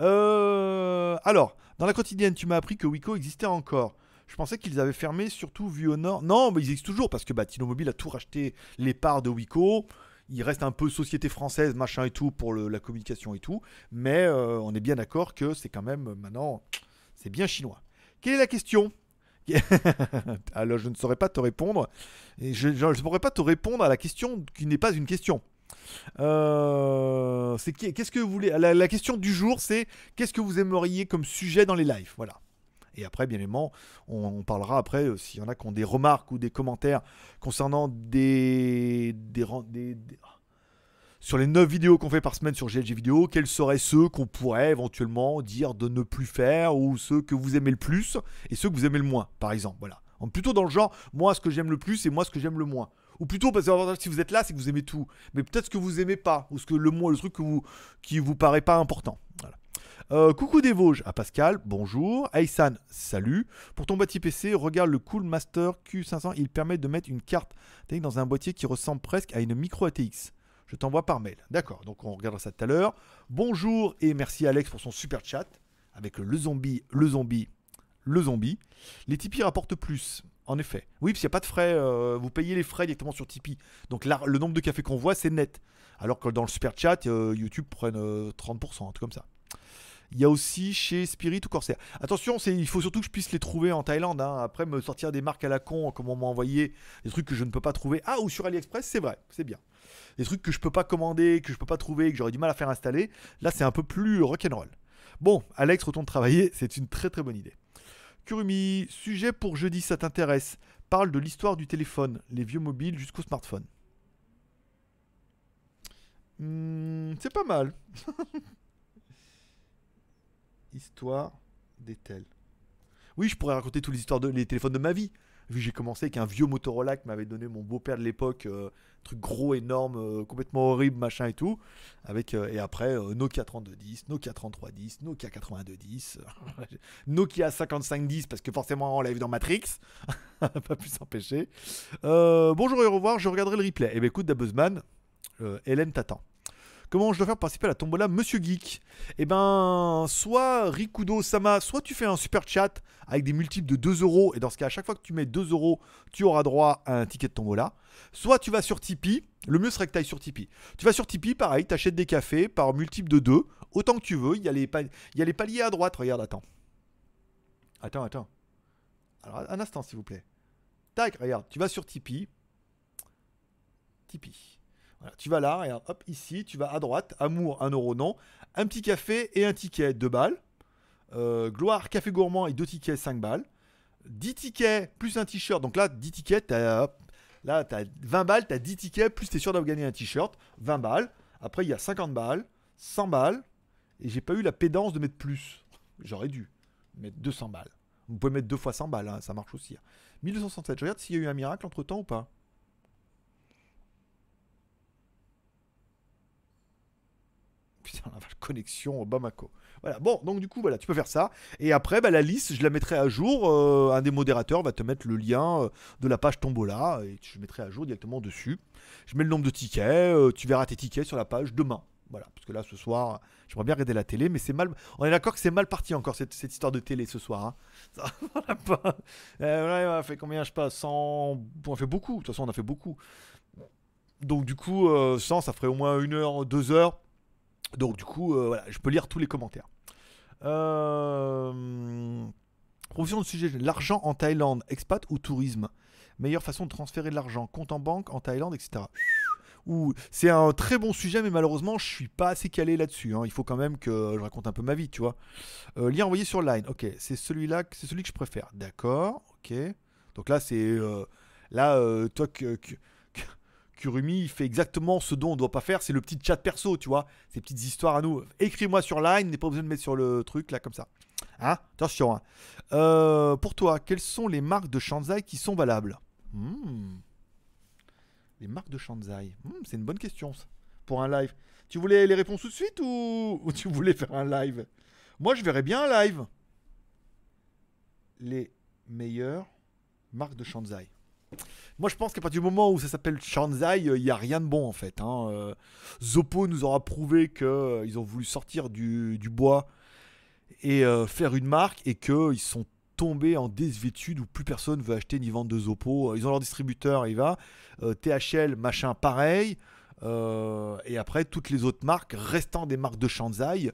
Euh, alors, dans la quotidienne, tu m'as appris que Wico existait encore. Je pensais qu'ils avaient fermé, surtout vu au nord. Non, mais ils existent toujours parce que bah, Mobile a tout racheté les parts de Wico. Il reste un peu société française, machin et tout pour la communication et tout. Mais euh, on est bien d'accord que c'est quand même maintenant, c'est bien chinois. Quelle est la question? Alors, je ne saurais pas te répondre. Je ne pourrais pas te répondre à la question qui n'est pas une question. Euh, qu'est-ce que vous voulez la, question du jour, c'est qu'est-ce que vous aimeriez comme sujet dans les lives, voilà. Et après, bien évidemment, on, parlera après euh, s'il y en a qui ont des remarques ou des commentaires concernant des, des, des, sur les 9 vidéos qu'on fait par semaine sur GLG Vidéo, quels seraient ceux qu'on pourrait éventuellement dire de ne plus faire ou ceux que vous aimez le plus et ceux que vous aimez le moins, par exemple. Voilà. Plutôt dans le genre, moi ce que j'aime le plus et moi ce que j'aime le moins. Ou plutôt parce que si vous êtes là, c'est que vous aimez tout. Mais peut-être ce que vous aimez pas, ou ce que le moins, le truc qui vous paraît pas important. Euh, coucou des Vosges à Pascal, bonjour. Aysan, salut. Pour ton boîtier PC, regarde le Cool Master Q500. Il permet de mettre une carte dans un boîtier qui ressemble presque à une micro ATX. Je t'envoie par mail. D'accord, donc on regardera ça tout à l'heure. Bonjour et merci Alex pour son super chat avec le zombie, le zombie, le zombie. Les Tipeee rapportent plus. En effet. Oui, parce qu'il n'y a pas de frais. Euh, vous payez les frais directement sur Tipeee. Donc le nombre de cafés qu'on voit, c'est net. Alors que dans le super chat, euh, YouTube prenne 30%, un comme ça. Il y a aussi chez Spirit ou Corsair. Attention, il faut surtout que je puisse les trouver en Thaïlande. Hein. Après, me sortir des marques à la con, comme on m'a envoyé, des trucs que je ne peux pas trouver. Ah, ou sur AliExpress, c'est vrai, c'est bien. Des trucs que je peux pas commander, que je peux pas trouver, que j'aurais du mal à faire installer. Là, c'est un peu plus rock'n'roll. Bon, Alex, retourne travailler, c'est une très très bonne idée. Kurumi, sujet pour jeudi, ça t'intéresse Parle de l'histoire du téléphone, les vieux mobiles jusqu'au smartphone. Hmm, c'est pas mal. Histoire des tels. Oui, je pourrais raconter toutes les histoires de téléphones de ma vie. Vu que j'ai commencé avec un vieux Motorola que m'avait donné mon beau-père de l'époque, euh, truc gros, énorme, euh, complètement horrible, machin et tout. Avec, euh, et après, Nokia 3210, Nokia 3310, Nokia 8210, Nokia 5510, parce que forcément on l'a vu dans Matrix. pas pu s'empêcher. bonjour et au revoir, je regarderai le replay. Eh bien écoute, Dabuzman, Hélène t'attend. Comment je dois faire participer à la tombola Monsieur Geek Eh ben, soit Rikudo Sama, soit tu fais un super chat avec des multiples de 2 euros, et dans ce cas, à chaque fois que tu mets 2 euros, tu auras droit à un ticket de tombola. Soit tu vas sur Tipeee, le mieux serait que tu ailles sur Tipeee. Tu vas sur Tipeee, pareil, tu achètes des cafés par multiple de 2, autant que tu veux. Il y, a les il y a les paliers à droite, regarde, attends. Attends, attends. Alors, un instant, s'il vous plaît. Tac, regarde, tu vas sur Tipeee. Tipeee tu vas là, et hop, ici, tu vas à droite, amour, 1 euro, non. Un petit café et un ticket, 2 balles. Euh, gloire, café gourmand et 2 tickets, 5 balles. 10 tickets plus un t-shirt. Donc là, 10 tickets, t'as, là, tu as 20 balles, tu as 10 tickets, plus tu es sûr d'avoir gagné un t-shirt, 20 balles. Après, il y a 50 balles, 100 balles. Et j'ai pas eu la pédance de mettre plus. J'aurais dû mettre 200 balles. Vous pouvez mettre deux fois 100 balles, hein, ça marche aussi. 1267, hein. je regarde s'il y a eu un miracle entre temps ou pas. Putain, la connexion Bamako. Voilà, bon, donc du coup, voilà, tu peux faire ça. Et après, bah, la liste, je la mettrai à jour. Euh, un des modérateurs va te mettre le lien euh, de la page Tombola et je mettrai à jour directement dessus. Je mets le nombre de tickets, euh, tu verras tes tickets sur la page demain. Voilà, parce que là, ce soir, j'aimerais bien regarder la télé, mais c'est mal. On est d'accord que c'est mal parti encore, cette, histoire de télé ce soir. Hein. Ça, on a pas. on a fait combien, je sais pas, 100. On a fait beaucoup, de toute façon, on a fait beaucoup. Donc, du coup, 100, ça ferait au moins une heure, deux heures. Donc du coup, euh, voilà, je peux lire tous les commentaires. Euh... Provision de sujet, l'argent en Thaïlande, expat ou tourisme? Meilleure façon de transférer de l'argent, compte en banque en Thaïlande, etc. C'est un très bon sujet, mais malheureusement, je suis pas assez calé là-dessus. Hein. Il faut quand même que je raconte un peu ma vie, tu vois. Euh, lien envoyé sur Line. Ok, c'est celui-là, c'est celui que je préfère. D'accord. Ok. Donc là, c'est euh, là, euh, toi que Kurumi il fait exactement ce dont on ne doit pas faire, c'est le petit chat perso, tu vois, ces petites histoires à nous. Écris-moi sur Line, n'est pas besoin de mettre sur le truc là comme ça. Hein? Attention. Hein. Euh, pour toi, quelles sont les marques de Shanzai qui sont valables? Hmm. Les marques de Shanzai, hmm, c'est une bonne question ça, pour un live. Tu voulais les réponses tout de suite ou, ou tu voulais faire un live? Moi, je verrais bien un live. Les meilleures marques de Shanzai. Moi, je pense qu'à partir du moment où ça s'appelle Shanzai, il n'y a rien de bon en fait. Hein. Euh, Zoppo nous aura prouvé qu'ils euh, ont voulu sortir du, bois et euh, faire une marque et qu'ils sont tombés en désuétude où plus personne veut acheter ni vendre de Zoppo. Ils ont leur distributeur, il va. THL, machin, pareil. et après, toutes les autres marques restant des marques de Shanzai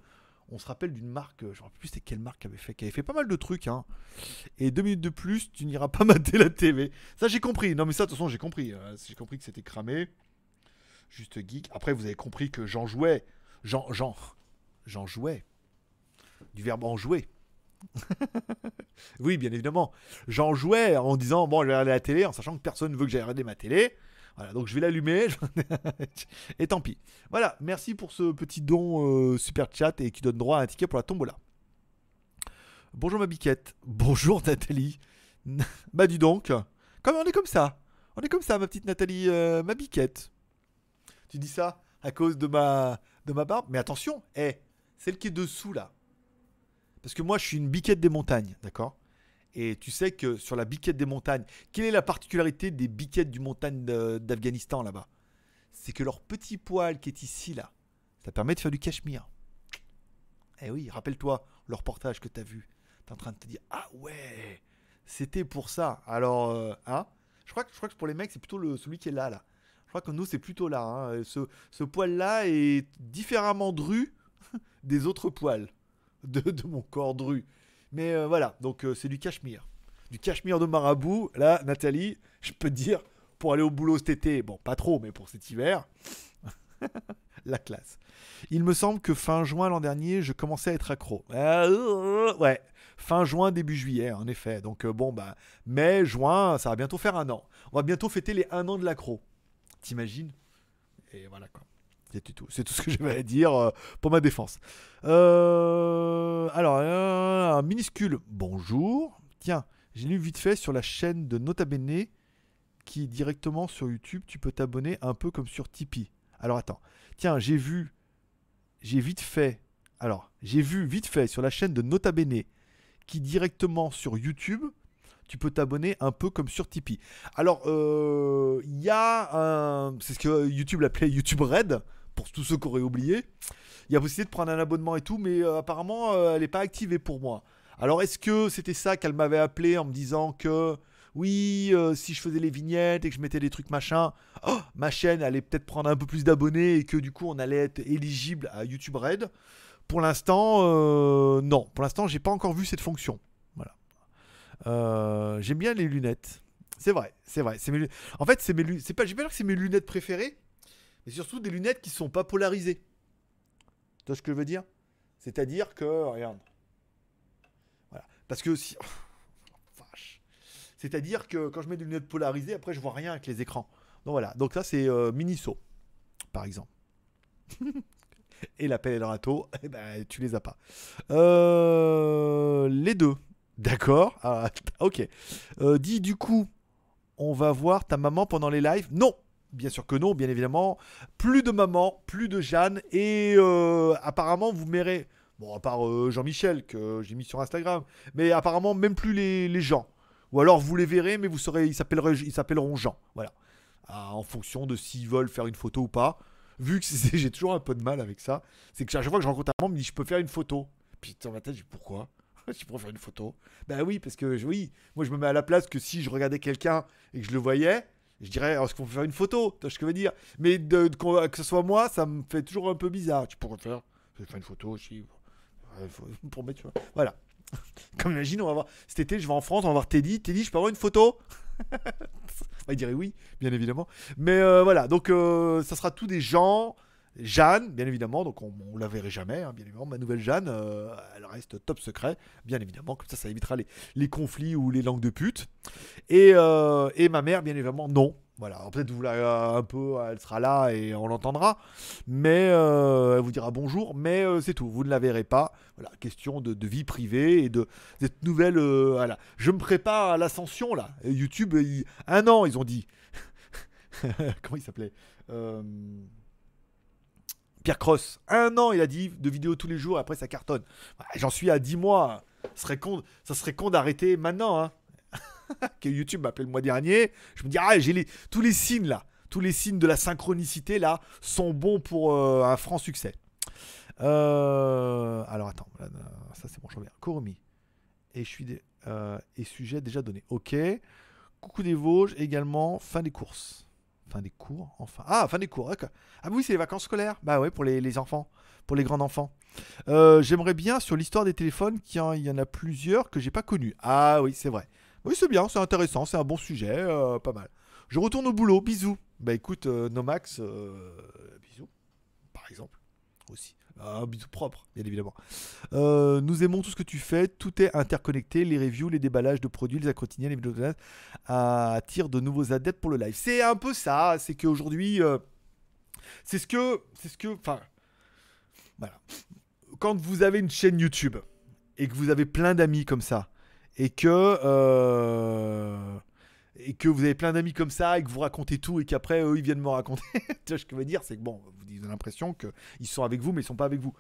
on se rappelle d'une marque, je ne me rappelle plus c'était quelle marque qui avait fait, qui avait fait pas mal de trucs. Hein. Et deux minutes de plus, tu n'iras pas mater la TV. Ça, j'ai compris. Non, mais ça, de toute façon, j'ai compris. Hein. J'ai compris que c'était cramé. Juste geek. Après, vous avez compris que j'en jouais. J'en, j'en, j'en jouais. Du verbe en jouer. oui, bien évidemment. J'en jouais en disant, bon, je vais regarder la télé, en sachant que personne ne veut que j'aille regarder ma télé. Voilà, donc je vais l'allumer. et tant pis. Voilà, merci pour ce petit don euh, super chat et qui donne droit à un ticket pour la tombola. Bonjour ma biquette. Bonjour Nathalie. bah dis donc. Comme on est comme ça. On est comme ça, ma petite Nathalie, euh, ma biquette. Tu dis ça à cause de ma, de ma barbe? Mais attention, hé, celle qui est dessous là. Parce que moi, je suis une biquette des montagnes, d'accord? Et tu sais que sur la biquette des montagnes, quelle est la particularité des biquettes du montagne d'Afghanistan là-bas? C'est que leur petit poil qui est ici là, ça permet de faire du cachemire. Eh oui, rappelle-toi le reportage que tu as vu. Tu es en train de te dire Ah ouais, c'était pour ça. Alors, euh, hein je crois, que, je crois que pour les mecs, c'est plutôt le, celui qui est là, là. Je crois que nous, c'est plutôt là. Hein. Ce, ce poil-là est différemment dru des autres poils de, de mon corps dru. Mais euh, voilà, donc euh, c'est du cachemire. Du cachemire de marabout. Là, Nathalie, je peux te dire, pour aller au boulot cet été, bon, pas trop, mais pour cet hiver, la classe. Il me semble que fin juin l'an dernier, je commençais à être accro. Euh, ouais, fin juin, début juillet, en effet. Donc bon, bah, mai, juin, ça va bientôt faire un an. On va bientôt fêter les un an de l'accro. T'imagines? Et voilà quoi. C'est tout. Ce que j'avais à dire euh, pour ma défense. Euh, alors, un minuscule bonjour. Tiens, j'ai lu vite fait sur la chaîne de Nota Bene qui directement sur YouTube. Tu peux t'abonner un peu comme sur Tipeee. Alors attends. Tiens, j'ai vu. J'ai vite fait. Alors, j'ai vu vite fait sur la chaîne de Nota Bene qui directement sur YouTube tu peux t'abonner un peu comme sur Tipeee. Alors, euh, il y a un. C'est ce que YouTube l'appelait YouTube Red, pour tous ceux qui auraient oublié. Il y a possibilité de prendre un abonnement et tout, mais euh, apparemment, euh, elle n'est pas activée pour moi. Alors, est-ce que c'était ça qu'elle m'avait appelé en me disant que. Oui, si je faisais les vignettes et que je mettais des trucs machin, oh, ma chaîne allait peut-être prendre un peu plus d'abonnés et que du coup on allait être éligible à YouTube Red. Pour l'instant, non. Pour l'instant, j'ai pas encore vu cette fonction. Euh, j'aime bien les lunettes. C'est vrai, c'est vrai. En fait, c'est mes pas, j'ai pas dire que c'est mes lunettes préférées, mais surtout des lunettes qui sont pas polarisées. Tu vois ce que je veux dire? C'est-à-dire que, regarde, voilà, parce que si, c'est-à-dire que quand je mets des lunettes polarisées, après je vois rien avec les écrans. Donc voilà, donc ça c'est euh, Miniso, par exemple. et la pelle et le râteau, eh ben, tu les as pas. Euh, les deux. D'accord? Ah, ok. Euh, dis du coup, on va voir ta maman pendant les lives? Non, bien sûr que non, bien évidemment. Plus de maman, plus de Jeanne. Et euh, apparemment, vous verrez. Bon, à part euh, Jean-Michel que j'ai mis sur Instagram. Mais apparemment, même plus les, gens. Ou alors vous les verrez, mais vous saurez, ils s'appelleront Jean. Voilà. Ah, en fonction de s'ils veulent faire une photo ou pas. Vu que j'ai toujours un peu de mal avec ça. C'est que chaque fois que je rencontre un membre, il me dit Je peux faire une photo. Puis dans ma tête, je dis Pourquoi? Tu pourrais faire une photo. Ben oui, parce que oui, moi je me mets à la place que si je regardais quelqu'un et que je le voyais, je dirais, est-ce qu'on peut faire une photo? Tu vois ce que je veux dire? Mais que ce soit moi, ça me fait toujours un peu bizarre. Tu pourrais faire, faire une photo aussi. Pour mettre. Voilà. Comme imagine, on va voir. Cet été, je vais en France, on va voir Teddy. Teddy, je peux avoir une photo? Il dirait oui, bien évidemment. Mais euh, voilà, donc euh, ça sera tous des gens Jeanne, bien évidemment, donc on, ne la verrait jamais, hein, bien évidemment. Ma nouvelle Jeanne, euh, elle reste top secret, bien évidemment, comme ça, ça évitera les, conflits ou les langues de pute. Euh, et, ma mère, bien évidemment, non. Voilà, peut-être vous la un peu, elle sera là et on l'entendra, mais euh, elle vous dira bonjour, mais c'est tout, vous ne la verrez pas. Voilà, question de, vie privée et de cette nouvelle. je me prépare à l'ascension là. YouTube, un an, ils ont dit. Comment il s'appelait? Pierre Cross, un an, il a dit, de vidéos tous les jours, après ça cartonne. J'en suis à 10 mois. Ça serait con, con d'arrêter maintenant. Hein. que YouTube m'appelle le mois dernier. Je me dis, ah, j'ai les, tous les signes là, tous les signes de la synchronicité là sont bons pour euh, un franc succès. Euh, alors attends, ça c'est bon, je reviens. Koromi. Et euh, et sujet déjà donné. Ok. Coucou des Vosges également. Fin des courses. Fin des cours, enfin. Ah, fin des cours, d'accord. Ah oui, c'est les vacances scolaires. Bah ouais, pour les, enfants, pour les grands enfants. Euh, j'aimerais bien sur l'histoire des téléphones, qu'il y en a plusieurs que j'ai pas connus. Ah oui, c'est vrai. Oui, c'est bien, c'est intéressant, c'est un bon sujet, euh, pas mal. Je retourne au boulot, bisous. Bah écoute, euh, Nomax, bisous, par exemple, aussi. Un bisou propre, bien évidemment. Euh, nous aimons tout ce que tu fais. Tout est interconnecté. Les reviews, les déballages de produits, les quotidiens, les vidéos attirent de nouveaux adeptes pour le live. C'est un peu ça. C'est qu'aujourd'hui, euh, c'est ce que, c'est ce que, enfin, voilà. Quand vous avez une chaîne YouTube et que vous avez plein d'amis comme ça et que euh, et que vous avez plein d'amis comme ça et que vous racontez tout et qu'après eux ils viennent me raconter. tu vois ce que je veux dire? C'est que bon, vous avez l'impression qu'ils sont avec vous mais ils sont pas avec vous.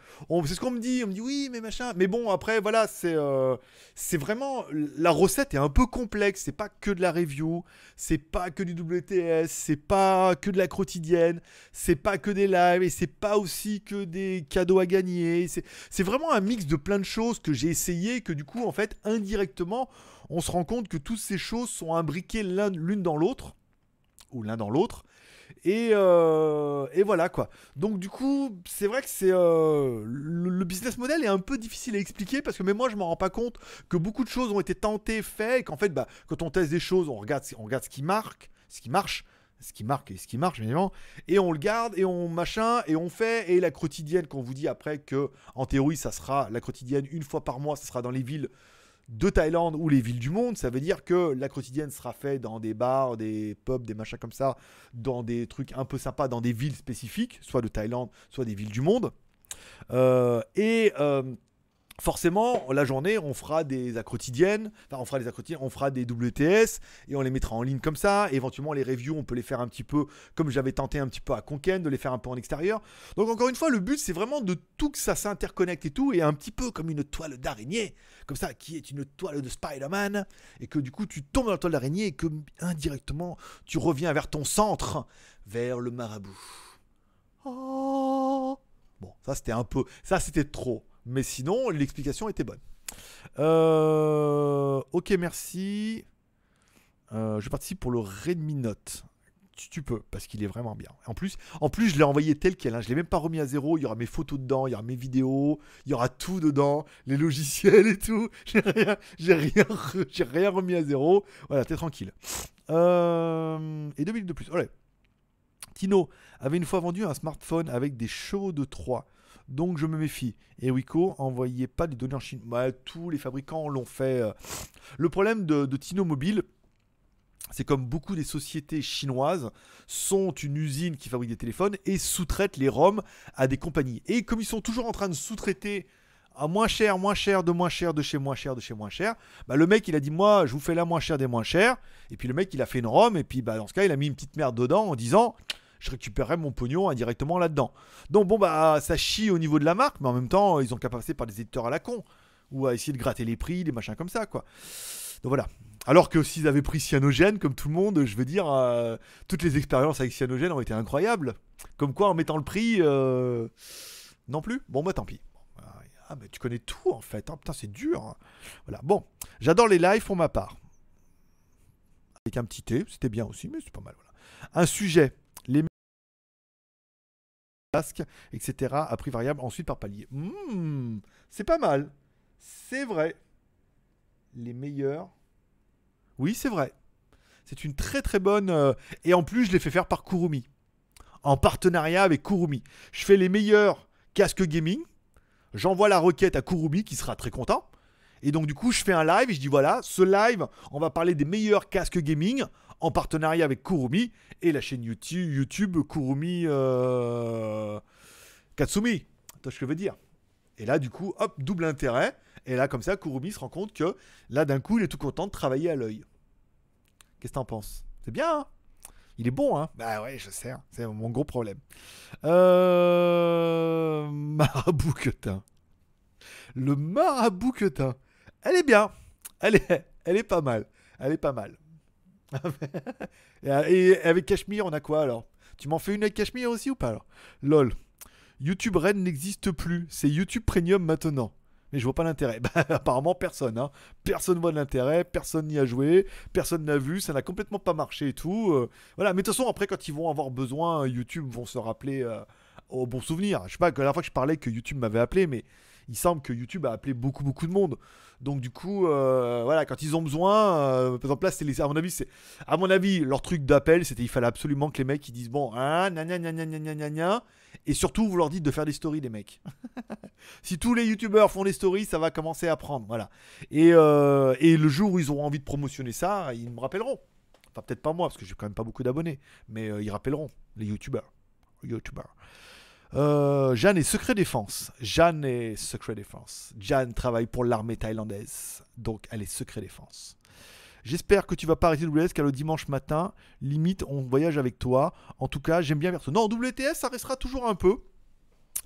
C'est ce qu'on me dit, on me dit oui mais machin. Mais bon après voilà c'est euh, c'est vraiment la recette est un peu complexe. C'est pas que de la review, c'est pas que du WTS, c'est pas que de la quotidienne, c'est pas que des lives et c'est pas aussi que des cadeaux à gagner. C'est vraiment un mix de plein de choses que j'ai essayé que du coup en fait indirectement on se rend compte que toutes ces choses sont imbriquées l'une dans l'autre, ou l'un dans l'autre. Euh, et, voilà quoi. Donc du coup, c'est vrai que c'est euh, le, business model est un peu difficile à expliquer parce que même moi je m'en rends pas compte que beaucoup de choses ont été tentées, faites et qu'en fait bah, quand on teste des choses, on regarde, on regarde ce qui marque, ce qui marche, ce qui marque et ce qui marche évidemment, et on le garde et on machin et on fait et la quotidienne qu'on vous dit après que en théorie ça sera la quotidienne une fois par mois, ça sera dans les villes de Thaïlande ou les villes du monde. Ça veut dire que la quotidienne sera faite dans des bars, des pubs, des machins comme ça, dans des trucs un peu sympas, dans des villes spécifiques, soit de Thaïlande, soit des villes du monde. Euh, et euh, forcément, la journée, on fera des quotidiennes, enfin on fera des quotidiennes, on fera des WTS et on les mettra en ligne comme ça. éventuellement, les reviews, on peut les faire un petit peu comme j'avais tenté un petit peu à Conken, de les faire un peu en extérieur. Donc encore une fois, le but, c'est vraiment de tout que ça s'interconnecte et tout, et un petit peu comme une toile d'araignée, comme ça, qui est une toile de Spider-Man, et que du coup, tu tombes dans la toile d'araignée et que indirectement, tu reviens vers ton centre, vers le marabout. Oh. Bon, ça c'était un peu, ça c'était trop. Mais sinon, l'explication était bonne. Euh, ok, merci. Euh, je participe pour le Redmi Note. Tu, peux, parce qu'il est vraiment bien. En plus, en plus je l'ai envoyé tel quel. Hein. Je ne l'ai même pas remis à zéro. Il y aura mes photos dedans, il y aura mes vidéos, il y aura tout dedans, les logiciels et tout. J'ai rien, rien, rien remis à zéro. Voilà, t'es tranquille. Euh, et deux minutes de plus. Allez. Tino avait une fois vendu un smartphone avec des chevaux de 3 donc je me méfie. Et Wiko, envoyez pas des données en Chine. Bah, tous les fabricants l'ont fait. Euh. Le problème de, Tino Mobile, c'est comme beaucoup des sociétés chinoises sont une usine qui fabrique des téléphones et sous-traitent les ROM à des compagnies. Et comme ils sont toujours en train de sous-traiter à moins cher, moins cher, de moins cher, de chez moins cher, de chez moins cher, bah le mec il a dit moi je vous fais la moins chère des moins chers. Et puis le mec il a fait une ROM et puis bah dans ce cas il a mis une petite merde dedans en disant je récupérerai mon pognon indirectement là-dedans. Donc bon bah ça chie au niveau de la marque, mais en même temps ils ont qu'à passer par des éditeurs à la con ou à essayer de gratter les prix, des machins comme ça quoi. Donc voilà. Alors que s'ils avaient pris Cyanogène, comme tout le monde, je veux dire, euh, toutes les expériences avec Cyanogène ont été incroyables. Comme quoi, en mettant le prix, euh, non plus. Bon, bah tant pis. Ah, mais tu connais tout en fait. Hein. Putain, c'est dur. Hein. Voilà. Bon, j'adore les lives pour ma part. Avec un petit thé, c'était bien aussi, mais c'est pas mal. Voilà. Un sujet etc. à prix variable ensuite par palier. Hmm, c'est pas mal. C'est vrai. Les meilleurs. Oui, c'est vrai. C'est une très très bonne. Euh, et en plus, je l'ai fait faire par Kurumi. En partenariat avec Kurumi. Je fais les meilleurs casques gaming. J'envoie la requête à Kurumi qui sera très content. Et donc, du coup, je fais un live et je dis voilà, ce live, on va parler des meilleurs casques gaming en partenariat avec Kurumi et la chaîne YouTube, YouTube Kurumi euh, Katsumi. Tu ce que je veux dire Et là, du coup, hop, double intérêt. Et là, comme ça, Kurumi se rend compte que là, d'un coup, il est tout content de travailler à l'œil. Qu'est-ce que t'en penses? C'est bien, hein? Il est bon, hein? Bah ouais, je sais. Hein. C'est mon gros problème. Euh... Marabouquetin. Le marabouquetin. Elle est bien. Elle est, elle est pas mal. Elle est pas mal. Et avec Cachemire, on a quoi alors? Tu m'en fais une avec Cachemire aussi ou pas alors? Lol. YouTube Red n'existe plus. C'est YouTube Premium maintenant. Mais je vois pas l'intérêt. Bah, apparemment, personne. Hein. Personne voit l'intérêt, personne n'y a joué, personne n'a vu, ça n'a complètement pas marché et tout. Euh. voilà, mais de toute façon, après, quand ils vont avoir besoin, YouTube vont se rappeler euh, au bon souvenir. Je sais pas, la dernière fois que je parlais que YouTube m'avait appelé, mais il semble que YouTube a appelé beaucoup beaucoup de monde. Donc du coup, euh, voilà, quand ils ont besoin, euh, par exemple là, les, à mon avis, c'est, à mon avis, leur truc d'appel, c'était il fallait absolument que les mecs ils disent bon, hein, et surtout vous leur dites de faire des stories, les mecs. si tous les youtubeurs font des stories, ça va commencer à prendre, voilà. Et, euh, et le jour où ils auront envie de promotionner ça, ils me rappelleront. Enfin peut-être pas moi parce que j'ai quand même pas beaucoup d'abonnés, mais ils rappelleront les youtubeurs, youtubeurs. Euh, Jeanne est secret défense. Jeanne est secret défense. Jeanne travaille pour l'armée thaïlandaise. Donc elle est secret défense. J'espère que tu vas pas arrêter WTS car le dimanche matin, limite, on voyage avec toi. En tout cas, j'aime bien ça. Non, WTS, ça restera toujours un peu.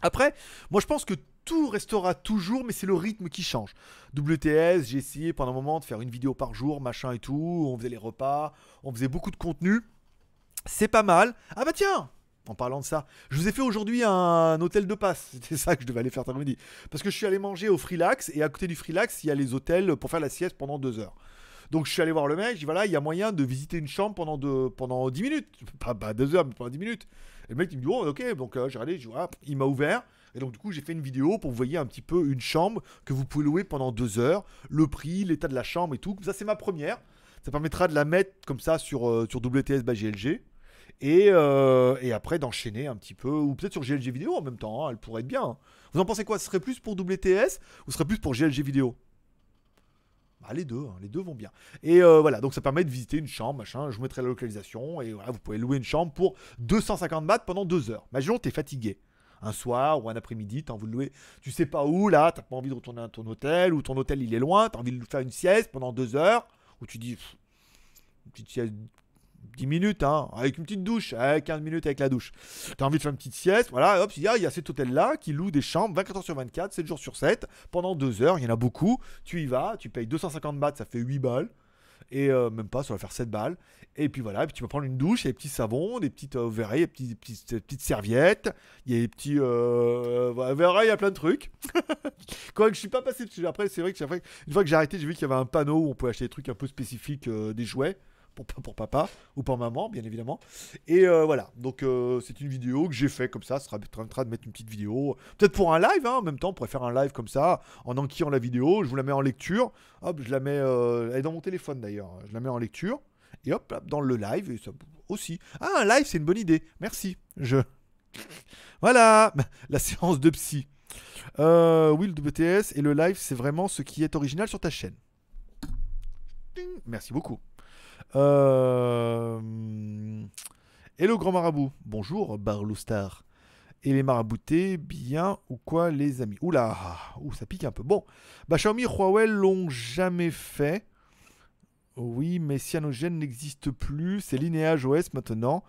Après, moi je pense que tout restera toujours, mais c'est le rythme qui change. WTS, j'ai essayé pendant un moment de faire une vidéo par jour, machin et tout. On faisait les repas, on faisait beaucoup de contenu. C'est pas mal. Ah bah tiens, en parlant de ça, je vous ai fait aujourd'hui un hôtel de passe. C'était ça que je devais aller faire cet après-midi. Parce que je suis allé manger au Freelax et à côté du Freelax, il y a les hôtels pour faire la sieste pendant deux heures. Donc je suis allé voir le mec, je dis voilà, il y a moyen de visiter une chambre pendant, de, pendant 10 minutes. Pas, deux heures, mais pendant 10 minutes. Et le mec il me dit oh ok, donc euh, j'ai regardé, je, voilà, il m'a ouvert. Et donc du coup j'ai fait une vidéo pour vous voyez un petit peu une chambre que vous pouvez louer pendant deux heures, le prix, l'état de la chambre et tout. Ça c'est ma première. Ça permettra de la mettre comme ça sur, euh, sur WTS by GLG. Euh, et, après d'enchaîner un petit peu, ou peut-être sur GLG vidéo en même temps, hein, elle pourrait être bien. Vous en pensez quoi? Ce serait plus pour WTS ou ce serait plus pour GLG vidéo? Bah, les deux, hein, les deux vont bien. Et euh, voilà, donc ça permet de visiter une chambre, machin. Je vous mettrai la localisation et voilà, vous pouvez louer une chambre pour 250 bahts pendant deux heures. Imaginons, t'es fatigué un soir ou un après-midi, t'as envie de louer, tu sais pas où là, t'as pas envie de retourner à ton hôtel ou ton hôtel il est loin, t'as envie de faire une sieste pendant deux heures, ou tu dis, une petite sieste 10 minutes, hein, avec une petite douche, 15 minutes avec la douche. Tu as envie de faire une petite sieste, voilà, hop, il y, a, y a cet hôtel-là qui loue des chambres 24 heures sur 24, 7 jours sur 7, pendant 2 heures, il y en a beaucoup. Tu y vas, tu payes 250 bahts, ça fait 8 balles. Et euh, même pas, ça va faire 7 balles. Et puis voilà, puis tu vas prendre une douche, il y a des petits savons, des petites euh, des petites, petites, serviettes, il y a des petits. Euh, il y a plein de trucs. Quand je suis pas passé dessus, après, c'est vrai que une fois que j'ai arrêté, j'ai vu qu'il y avait un panneau où on pouvait acheter des trucs un peu spécifiques, euh, des jouets pour, papa ou pour maman, bien évidemment. Et euh, voilà, donc euh, c'est une vidéo que j'ai fait comme ça. Ça sera de mettre une petite vidéo, peut-être pour un live, hein, en même temps, on pourrait faire un live comme ça, en enquillant la vidéo. Je vous la mets en lecture. Hop, je la mets. Euh, elle est dans mon téléphone d'ailleurs. Je la mets en lecture. Et hop, dans le live, aussi. Ah, un live, c'est une bonne idée. Merci. Je. Voilà, la séance de psy. Euh, le WTS et le live, c'est vraiment ce qui est original sur ta chaîne. Merci beaucoup. Euh... Hello grand marabout. Bonjour Barloustar. Et les maraboutés, bien ou quoi les amis? Oula, ça pique un peu. Bon, bah Xiaomi Huawei l'ont jamais fait. Oui, mais Cyanogen n'existe plus. C'est Lineage OS maintenant.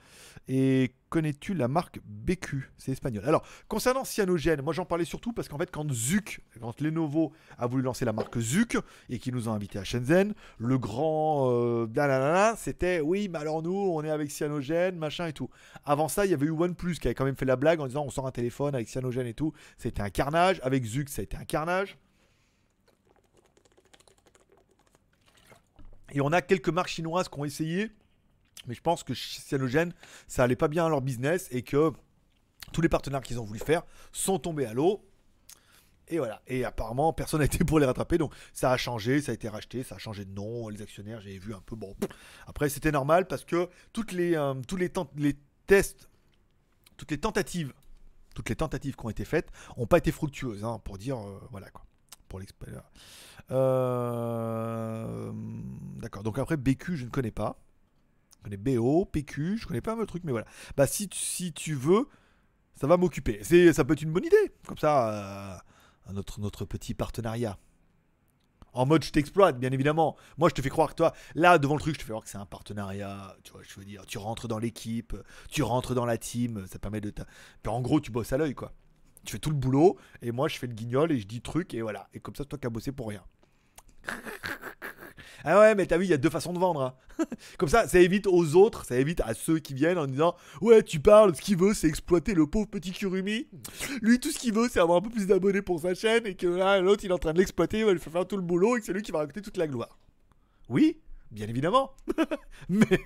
Et connais-tu la marque BQ C'est espagnol. Alors, concernant Cyanogen, moi j'en parlais surtout parce qu'en fait, quand Zuc, quand Lenovo a voulu lancer la marque Zuc et qui nous ont invités à Shenzhen, le grand euh, c'était oui, mais alors nous, on est avec Cyanogen, machin et tout. Avant ça, il y avait eu OnePlus qui avait quand même fait la blague en disant on sort un téléphone avec Cyanogen et tout. C'était un carnage. Avec Zuc, ça a été un carnage. Et on a quelques marques chinoises qui ont essayé, mais je pense que Cyanogen, ça allait pas bien à leur business et que tous les partenaires qu'ils ont voulu faire sont tombés à l'eau. Et voilà. Et apparemment, personne n'a été pour les rattraper. Donc, ça a changé, ça a été racheté, ça a changé de nom. Les actionnaires, j'ai vu un peu. Bon. Après, c'était normal parce que toutes les, euh, tous les, tests, toutes les tentatives, toutes les tentatives qui ont été faites n'ont pas été fructueuses. Hein, pour dire, euh, voilà quoi. Pour l'expérience. Euh, d'accord. Donc après, BQ, je ne connais pas. Je connais BO, PQ, je connais pas un truc, mais voilà. Bah, si, si tu veux, ça va m'occuper. Ça peut être une bonne idée. Comme ça, euh, notre, petit partenariat. En mode je t'exploite, bien évidemment. Moi, je te fais croire que toi, là, devant le truc, je te fais croire que c'est un partenariat. Tu vois, je veux dire, tu rentres dans l'équipe, tu rentres dans la team, ça permet de. en gros, tu bosses à l'œil, quoi. Tu fais tout le boulot, et moi, je fais le guignol et je dis truc, et voilà. Et comme ça, toi qui as bossé pour rien. Ah ouais, mais t'as vu, il y a deux façons de vendre. Hein. Comme ça, ça évite aux autres, ça évite à ceux qui viennent en disant Ouais, tu parles, ce qu'il veut, c'est exploiter le pauvre petit Kurumi. Lui, tout ce qu'il veut, c'est avoir un peu plus d'abonnés pour sa chaîne et que là, l'autre, il est en train de l'exploiter, il va faire tout le boulot et que c'est lui qui va raconter toute la gloire. Oui, bien évidemment. mais...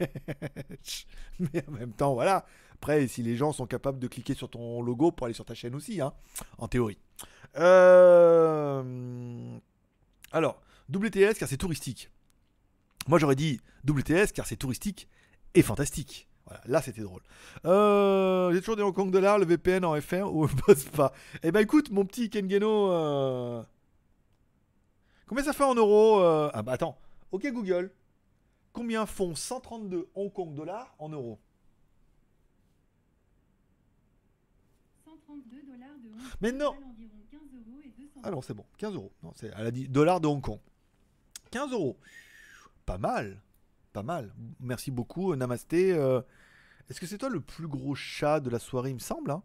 mais en même temps, voilà. Après, si les gens sont capables de cliquer sur ton logo pour aller sur ta chaîne aussi, hein, en théorie. Euh, Alors, WTS car c'est touristique. Moi j'aurais dit WTS car c'est touristique et fantastique. Voilà, là c'était drôle. Euh, J'ai toujours des Hong Kong dollars, le VPN en FR ou bosse pas. Eh ben écoute, mon petit Kengeno. euh, Combien ça fait en euros euh, Ah bah attends. Ok Google. Combien font 132 Hong Kong dollars en euros? 132 dollars de Hong Kong Mais non valent environ 15 euros et 200 Ah non, c'est bon. 15 euros. Non, elle a dit dollars de Hong Kong. 15 euros. Pas mal. Pas mal. Merci beaucoup, euh, Namasté. euh, Est-ce que c'est toi le plus gros chat de la soirée, il me semble hein?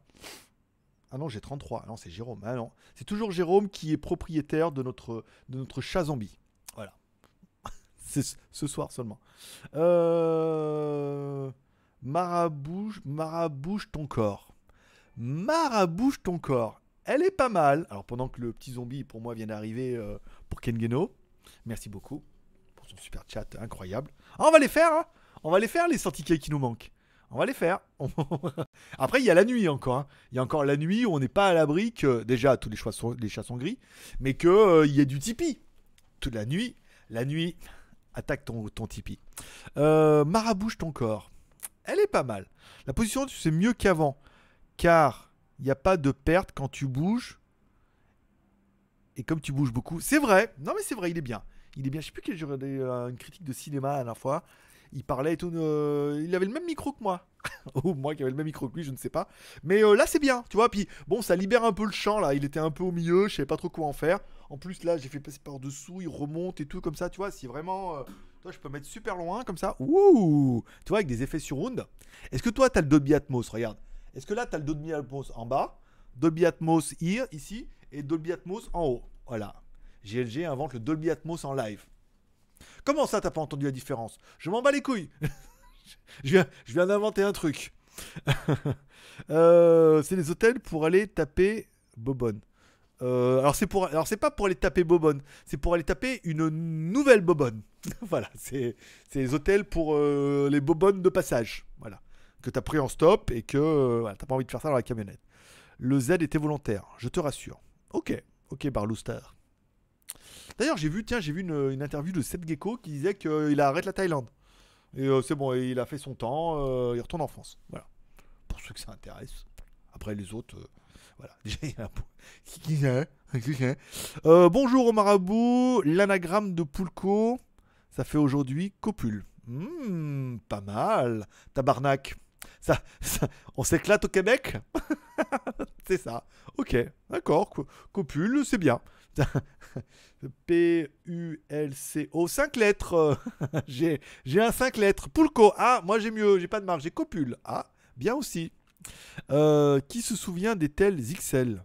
Ah non, j'ai 33. Non, c'est Jérôme. Ah non. C'est toujours Jérôme qui est propriétaire de notre, de notre chat zombie. Voilà. ce soir seulement. Euh... Marabouche, marabouche ton corps. Marabouche ton corps. Elle est pas mal. Alors pendant que le petit zombie pour moi vient d'arriver euh, pour Kengeno. Merci beaucoup super chat incroyable. Ah, on va les faire, hein On va les faire les 100 tickets qui nous manquent. On va les faire. Après il y a la nuit encore. hein. Il y a encore la nuit où on n'est pas à l'abri que déjà tous les, chats sont gris, mais que euh, il y ait du Tipeee. Toute la nuit, la nuit attaque ton, ton Tipeee. Euh, Marabouche ton corps. Elle est pas mal. La position c'est mieux qu'avant car il n'y a pas de perte quand tu bouges. Et comme tu bouges beaucoup, c'est vrai. Non mais c'est vrai, il est bien. Il est bien. Je sais plus quel regardé euh, une critique de cinéma la dernière fois. Il parlait et tout. euh, il avait le même micro que moi. Ou moi qui avais le même micro que lui, je ne sais pas. Mais euh, là c'est bien, tu vois. Puis bon, ça libère un peu le champ là. Il était un peu au milieu, je savais pas trop quoi en faire. En plus là, j'ai fait passer par dessous, il remonte et tout comme ça, tu vois. Si vraiment, toi, je peux mettre super loin comme ça. Ouh, tu vois avec des effets surround. Est-ce que toi, t'as le Dolby Atmos? Regarde. Est-ce que là, tu as le Dolby Atmos en bas, Dolby Atmos here, ici, et Dolby Atmos en haut? Voilà. GLG invente le Dolby Atmos en live. Comment ça, t'as pas entendu la différence? Je m'en bats les couilles. je viens, d'inventer un truc. Euh, c'est les hôtels pour aller taper Bobonne. Euh, alors c'est pour, alors c'est pas pour aller taper Bobonne, c'est pour aller taper une nouvelle Bobonne. voilà, c'est, les hôtels pour euh, les Bobonnes de passage. Voilà que tu as pris en stop et que t'as pas envie de faire ça dans la camionnette. Le Z était volontaire, je te rassure. Ok, ok, Barlouster. D'ailleurs, j'ai vu, tiens, j'ai vu une, interview de Seth Gecko qui disait qu'il arrête la Thaïlande. Et euh, c'est bon, il a fait son temps, euh, il retourne en France. Voilà. Pour ceux que ça intéresse. Après les autres, euh, voilà. Déjà, il y a un Euh, bonjour au marabout, l'anagramme de Poulco, ça fait aujourd'hui copule. Hmm, pas mal. Tabarnak. Ça, ça- on s'éclate au Québec? C'est ça. Ok, d'accord. co- Copule, c'est bien. P-U-L-C-O, 5 lettres. j'ai, un 5 lettres. Poulco. Ah, moi j'ai mieux, j'ai pas de marque, j'ai copule. Ah, bien aussi. Euh, qui se souvient des tels XL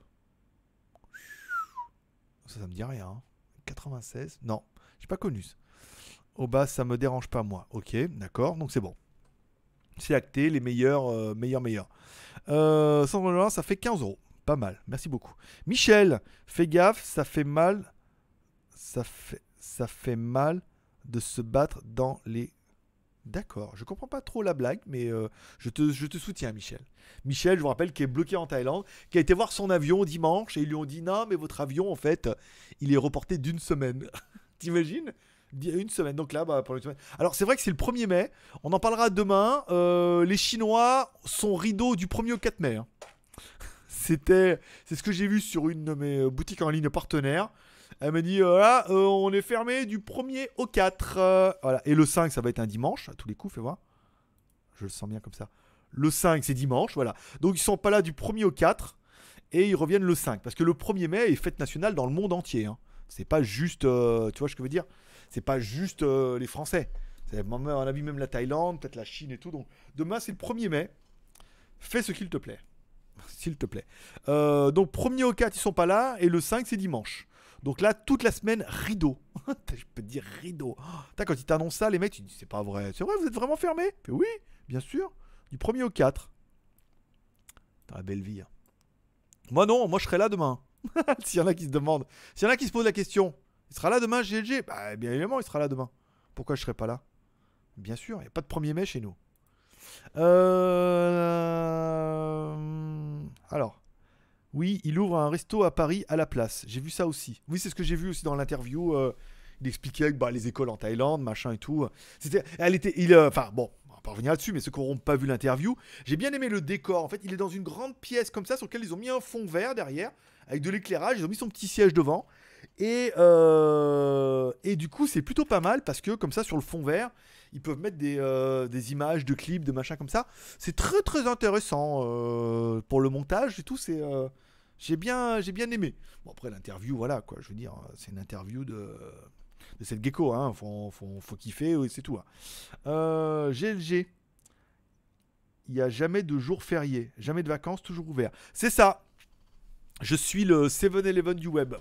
Ça, me dit rien. hein. 96 Non, j'ai pas connu. Au bas, ça me dérange pas moi. Ok, d'accord, donc c'est bon. C'est acté, les meilleurs, euh, meilleurs, meilleurs. Euh, 100 dollars, ça fait 15 euros. Pas mal, merci beaucoup. Michel, fais gaffe, ça fait mal. Ça fait, ça fait mal de se battre dans les. D'accord, je comprends pas trop la blague, mais euh, je, te, je te soutiens, Michel. Michel, je vous rappelle, qui est bloqué en Thaïlande, qui a été voir son avion dimanche et ils lui ont dit non, mais votre avion, en fait, il est reporté d'une semaine. T'imagines? Une semaine, donc là, bah, pour une semaine. Alors, c'est vrai que c'est le 1er mai. On en parlera demain. Euh, les Chinois sont rideaux du 1er au 4 mai. hein. C'était, c'est ce que j'ai vu sur une de mes euh, boutiques en ligne partenaires. Elle m'a dit, euh, voilà, euh, on est fermé du 1er au 4. euh, voilà. Et le 5, ça va être un dimanche, à tous les coups, fais voir. Je le sens bien comme ça. Le 5, c'est dimanche, voilà. Donc, ils sont pas là du 1er au 4. Et ils reviennent le 5. Parce que le 1er mai est fête nationale dans le monde entier. hein. C'est pas juste, tu vois ce que je veux dire? C'est pas juste les Français. C'est à mon avis même la Thaïlande, peut-être la Chine et tout. Donc demain c'est le 1er mai. Fais ce qu'il te plaît. S'il te plaît. Euh, donc 1er au 4 ils sont pas là et le 5 c'est dimanche. Donc là toute la semaine rideau. je peux te dire rideau. Oh, quand ils t'annoncent ça les mecs tu dis c'est pas vrai. C'est vrai vous êtes vraiment fermé Fais, Oui bien sûr. Du 1er au 4. Dans la belle vie. hein. Moi non, moi je serai là demain. S'il y en a qui se demandent. S'il y en a qui se posent la question, il sera là demain, GLG Bah, bien évidemment, il sera là demain. Pourquoi je serai pas là? Bien sûr, il n'y a pas de 1er mai chez nous. Euh... Alors, Oui, il ouvre un resto à Paris à la place. J'ai vu ça aussi. Oui, c'est ce que j'ai vu aussi dans l'interview. euh, il expliquait bah, les écoles en Thaïlande, machin et tout. C'était, elle était, euh, enfin bon, on va pas revenir là-dessus, mais ceux qui n'auront pas vu l'interview, j'ai bien aimé le décor. En fait, il est dans une grande pièce comme ça sur laquelle ils ont mis un fond vert derrière avec de l'éclairage. Ils ont mis son petit siège devant. Et, euh, et du coup, c'est plutôt pas mal parce que comme ça, sur le fond vert, ils peuvent mettre des, euh, des images de clips, de machin comme ça. C'est très très intéressant euh, pour le montage et tout. C'est euh, j'ai bien j'ai bien aimé. Bon après l'interview, voilà quoi. Je veux dire, c'est une interview de de cette gecko. Hein. Faut, faut, faut kiffer, oui, c'est tout. hein. Euh, GLG. Il n'y a jamais de jour férié, jamais de vacances, toujours ouvert. C'est ça. Je suis le 7-Eleven du web.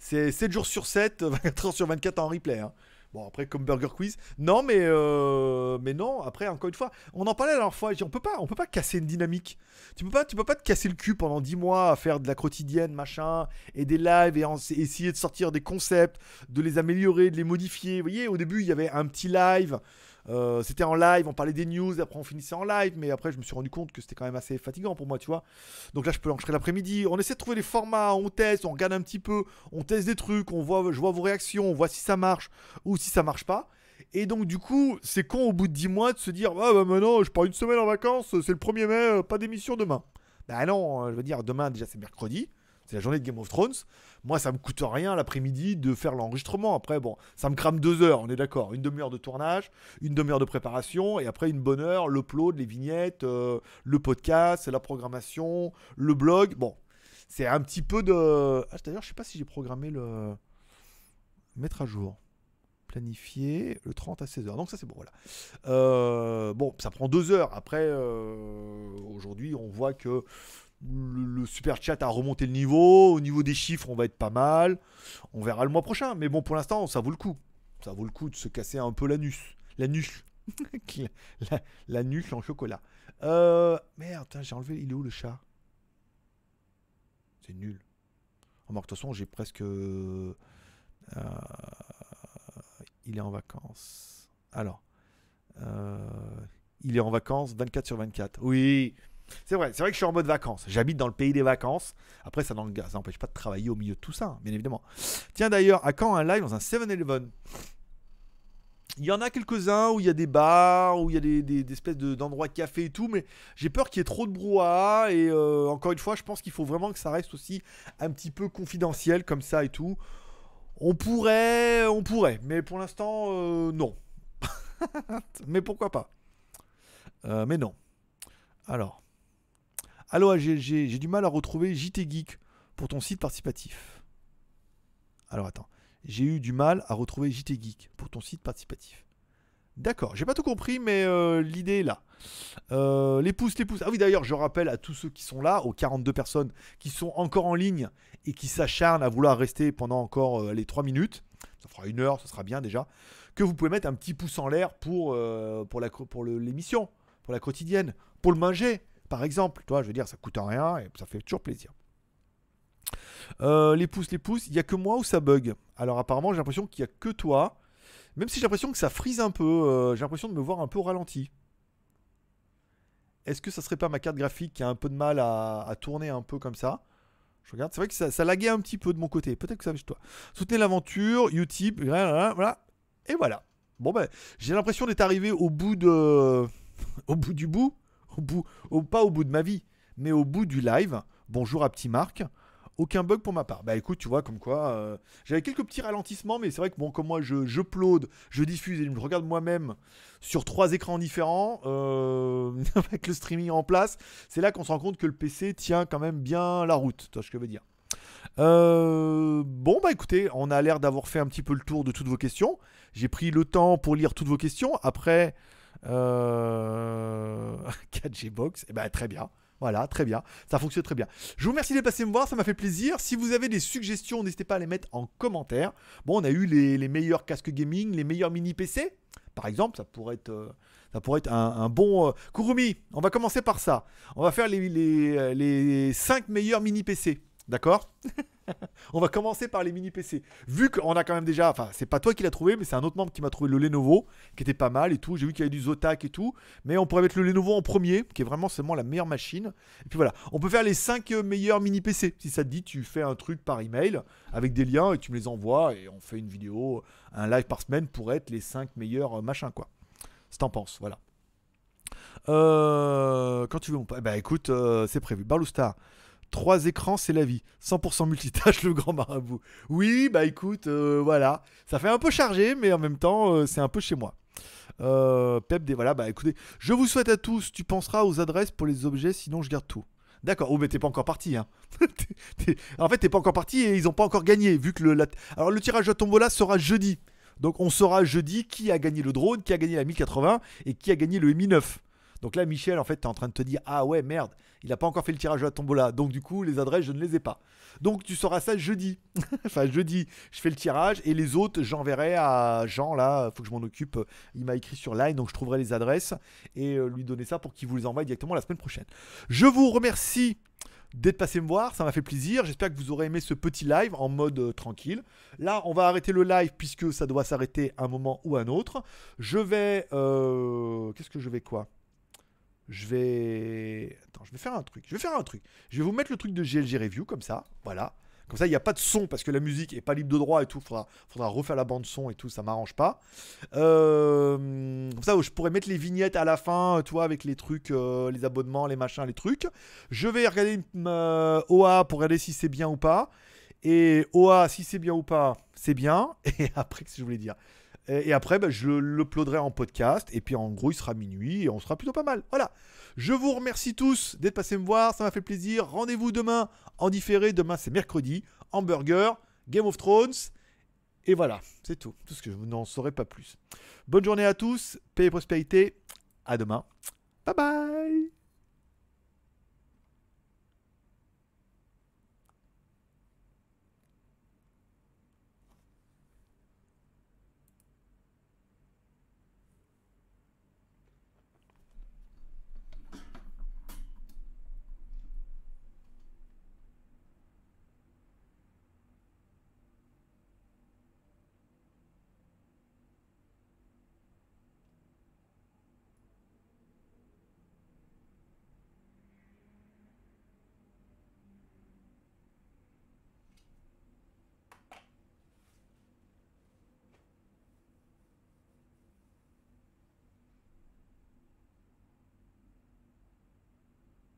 C'est 7 jours sur 7, 24 heures sur 24 en replay. hein. Bon, après, comme Burger Quiz. Non, mais, euh, mais non, après, encore une fois, on en parlait la dernière fois. On peut pas, on peut pas casser une dynamique. Tu peux pas, tu peux pas te casser le cul pendant 10 mois à faire de la quotidienne, machin, et des lives, et en- essayer de sortir des concepts, de les améliorer, de les modifier. Vous voyez, au début, il y avait un petit live. Euh, c'était en live, on parlait des news, après on finissait en live, mais après je me suis rendu compte que c'était quand même assez fatigant pour moi, tu vois. Donc là, je peux l'enregistrer l'après-midi. On essaie de trouver des formats, on teste, on regarde un petit peu, on teste des trucs, on voit, je vois vos réactions, on voit si ça marche ou si ça marche pas. Et donc, du coup, c'est con au bout de 10 mois de se dire Ah bah maintenant, je pars une semaine en vacances, c'est le 1er mai, euh, pas d'émission demain. Bah non, euh, je veux dire, demain, déjà, c'est mercredi, c'est la journée de Game of Thrones. Moi, ça me coûte rien l'après-midi de faire l'enregistrement. Après, bon, ça me crame deux heures, on est d'accord. Une demi-heure de tournage, une demi-heure de préparation, et après une bonne heure, l'upload, les vignettes, euh, le podcast, la programmation, le blog. Bon, c'est un petit peu de. Ah, D'ailleurs, je sais pas si j'ai programmé le. Mettre à jour. Planifié le 30 à 16h. Donc, ça, c'est bon, voilà. Euh, bon, ça prend deux heures. Après, euh, aujourd'hui, on voit que le, le super chat a remonté le niveau. Au niveau des chiffres, on va être pas mal. On verra le mois prochain. Mais bon, pour l'instant, ça vaut le coup. Ça vaut le coup de se casser un peu l'anus. L'anus. la, la nuque en chocolat. Euh, merde, j'ai enlevé. Il est où le chat? C'est nul. Remarque, de toute façon, j'ai presque. euh, il est en vacances. Alors. euh, il est en vacances 24 sur 24. Oui. C'est vrai, c'est vrai que je suis en mode vacances. J'habite dans le pays des vacances. Après, ça n'empêche pas de travailler au milieu de tout ça, hein, bien évidemment. Tiens d'ailleurs, à quand un live dans un 7-Eleven Il y en a quelques-uns où il y a des bars, où il y a des, espèces de- d'endroits de café et tout, mais j'ai peur qu'il y ait trop de brouhaha. Et euh, encore une fois, je pense qu'il faut vraiment que ça reste aussi un petit peu confidentiel comme ça et tout. On pourrait, on pourrait, mais pour l'instant, euh, non. mais pourquoi pas? Euh, Mais non. Alors. Allo AGLG, j'ai du mal à retrouver JT Geek pour ton site participatif. Alors attends. J'ai eu du mal à retrouver JT Geek pour ton site participatif. D'accord, j'ai pas tout compris, mais euh, l'idée est là. Euh, les pouces, les pouces. Ah oui, d'ailleurs, je rappelle à tous ceux qui sont là, aux 42 personnes qui sont encore en ligne et qui s'acharnent à vouloir rester pendant encore euh, les 3 minutes, ça fera une heure, ça sera bien déjà, que vous pouvez mettre un petit pouce en l'air pour, pour, la, pour l'émission, pour la quotidienne, pour le manger, par exemple. Toi, je veux dire, ça coûte rien et ça fait toujours plaisir. Euh, les pouces, les pouces, il n'y a que moi où ça bug. Alors apparemment, j'ai l'impression qu'il n'y a que toi. Même si j'ai l'impression que ça frise un peu, euh, j'ai l'impression de me voir un peu au ralenti. Est-ce que ça serait pas ma carte graphique qui a un peu de mal à, tourner un peu comme ça? Je regarde, c'est vrai que ça, ça laguait un petit peu de mon côté. Peut-être que ça chez toi. Soutenez l'aventure, Utip, voilà. Et voilà. Bon ben, j'ai l'impression d'être arrivé au bout de, au bout du bout, bout, pas au bout de ma vie, mais au bout du live. Bonjour à petit Marc. Aucun bug pour ma part. Bah écoute, tu vois, comme quoi, euh, j'avais quelques petits ralentissements, mais c'est vrai que bon, comme moi, je, je je diffuse et je regarde moi-même sur trois écrans différents, euh, avec le streaming en place, c'est là qu'on se rend compte que le PC tient quand même bien la route. Tu vois ce que je veux dire? Euh, Bon, bah écoutez, on a l'air d'avoir fait un petit peu le tour de toutes vos questions. J'ai pris le temps pour lire toutes vos questions. Après, euh... 4G Box, et ben très bien. Voilà, très bien. Ça fonctionne très bien. Je vous remercie d'être passé me voir, ça m'a fait plaisir. Si vous avez des suggestions, n'hésitez pas à les mettre en commentaire. Bon, on a eu les, les meilleurs casques gaming, les meilleurs mini PC. Par exemple, ça pourrait être, euh, ça pourrait être un, un bon. euh, Kurumi, on va commencer par ça. On va faire les, les, les 5 meilleurs mini PC. D'accord On va commencer par les mini PC. Vu qu'on a quand même déjà, enfin, c'est pas toi qui l'as trouvé, mais c'est un autre membre qui m'a trouvé le Lenovo, qui était pas mal et tout. J'ai vu qu'il y avait du Zotac et tout, mais on pourrait mettre le Lenovo en premier, qui est vraiment seulement la meilleure machine. Et puis voilà, on peut faire les 5 meilleurs mini PC. Si ça te dit, tu fais un truc par email avec des liens et tu me les envoies et on fait une vidéo, un live par semaine pour être les 5 meilleurs euh, machins, quoi. Si t'en penses, voilà. Euh, quand tu veux, mon. Bah écoute, euh, c'est prévu. Barloustar. Trois écrans, c'est la vie. 100% multitâche, le grand marabout. Oui, bah écoute, euh, voilà. Ça fait un peu chargé, mais en même temps, euh, c'est un peu chez moi. Euh, Pep, des, voilà, bah écoutez, je vous souhaite à tous, tu penseras aux adresses pour les objets, sinon je garde tout. D'accord, oh mais t'es pas encore parti, hein. En fait, t'es pas encore parti et ils ont pas encore gagné, vu que le... la- Alors le tirage à tombola sera jeudi. Donc on saura jeudi qui a gagné le drone, qui a gagné la 1080 et qui a gagné le Mi 9. Donc là, Michel, en fait, t'es en train de te dire Ah ouais, merde, il a pas encore fait le tirage à la tombola. Donc du coup, les adresses, je ne les ai pas. Donc tu sauras ça jeudi. enfin, jeudi, je fais le tirage et les autres, j'enverrai à Jean, là, faut que je m'en occupe. Il m'a écrit sur Line, donc je trouverai les adresses et euh, lui donner ça pour qu'il vous les envoie directement la semaine prochaine. Je vous remercie d'être passé me voir, ça m'a fait plaisir. J'espère que vous aurez aimé ce petit live en mode euh, tranquille. Là, on va arrêter le live puisque ça doit s'arrêter un moment ou un autre. Je vais. euh, Qu'est-ce que je vais quoi? Je vais. Attends, je vais faire un truc. Je vais faire un truc. Je vais vous mettre le truc de GLG Review comme ça. Voilà. Comme ça, il n'y a pas de son parce que la musique est pas libre de droit et tout. Faudra, faudra refaire la bande son et tout. Ça m'arrange pas. Euh, comme ça, je pourrais mettre les vignettes à la fin, tu vois, avec les trucs, euh, les abonnements, les machins, les trucs. Je vais regarder euh, OA pour regarder si c'est bien ou pas. Et OA, si c'est bien ou pas, c'est bien. Et après, qu'est-ce que je voulais dire? Et, après, bah, je l'uploaderai en podcast. Et puis, en gros, il sera minuit et on sera plutôt pas mal. Voilà. Je vous remercie tous d'être passés me voir. Ça m'a fait plaisir. Rendez-vous demain en différé. Demain, c'est mercredi. Hamburger, Game of Thrones. Et voilà, c'est tout. Tout ce que je n'en saurais pas plus. Bonne journée à tous. Paix et prospérité. À demain. Bye bye.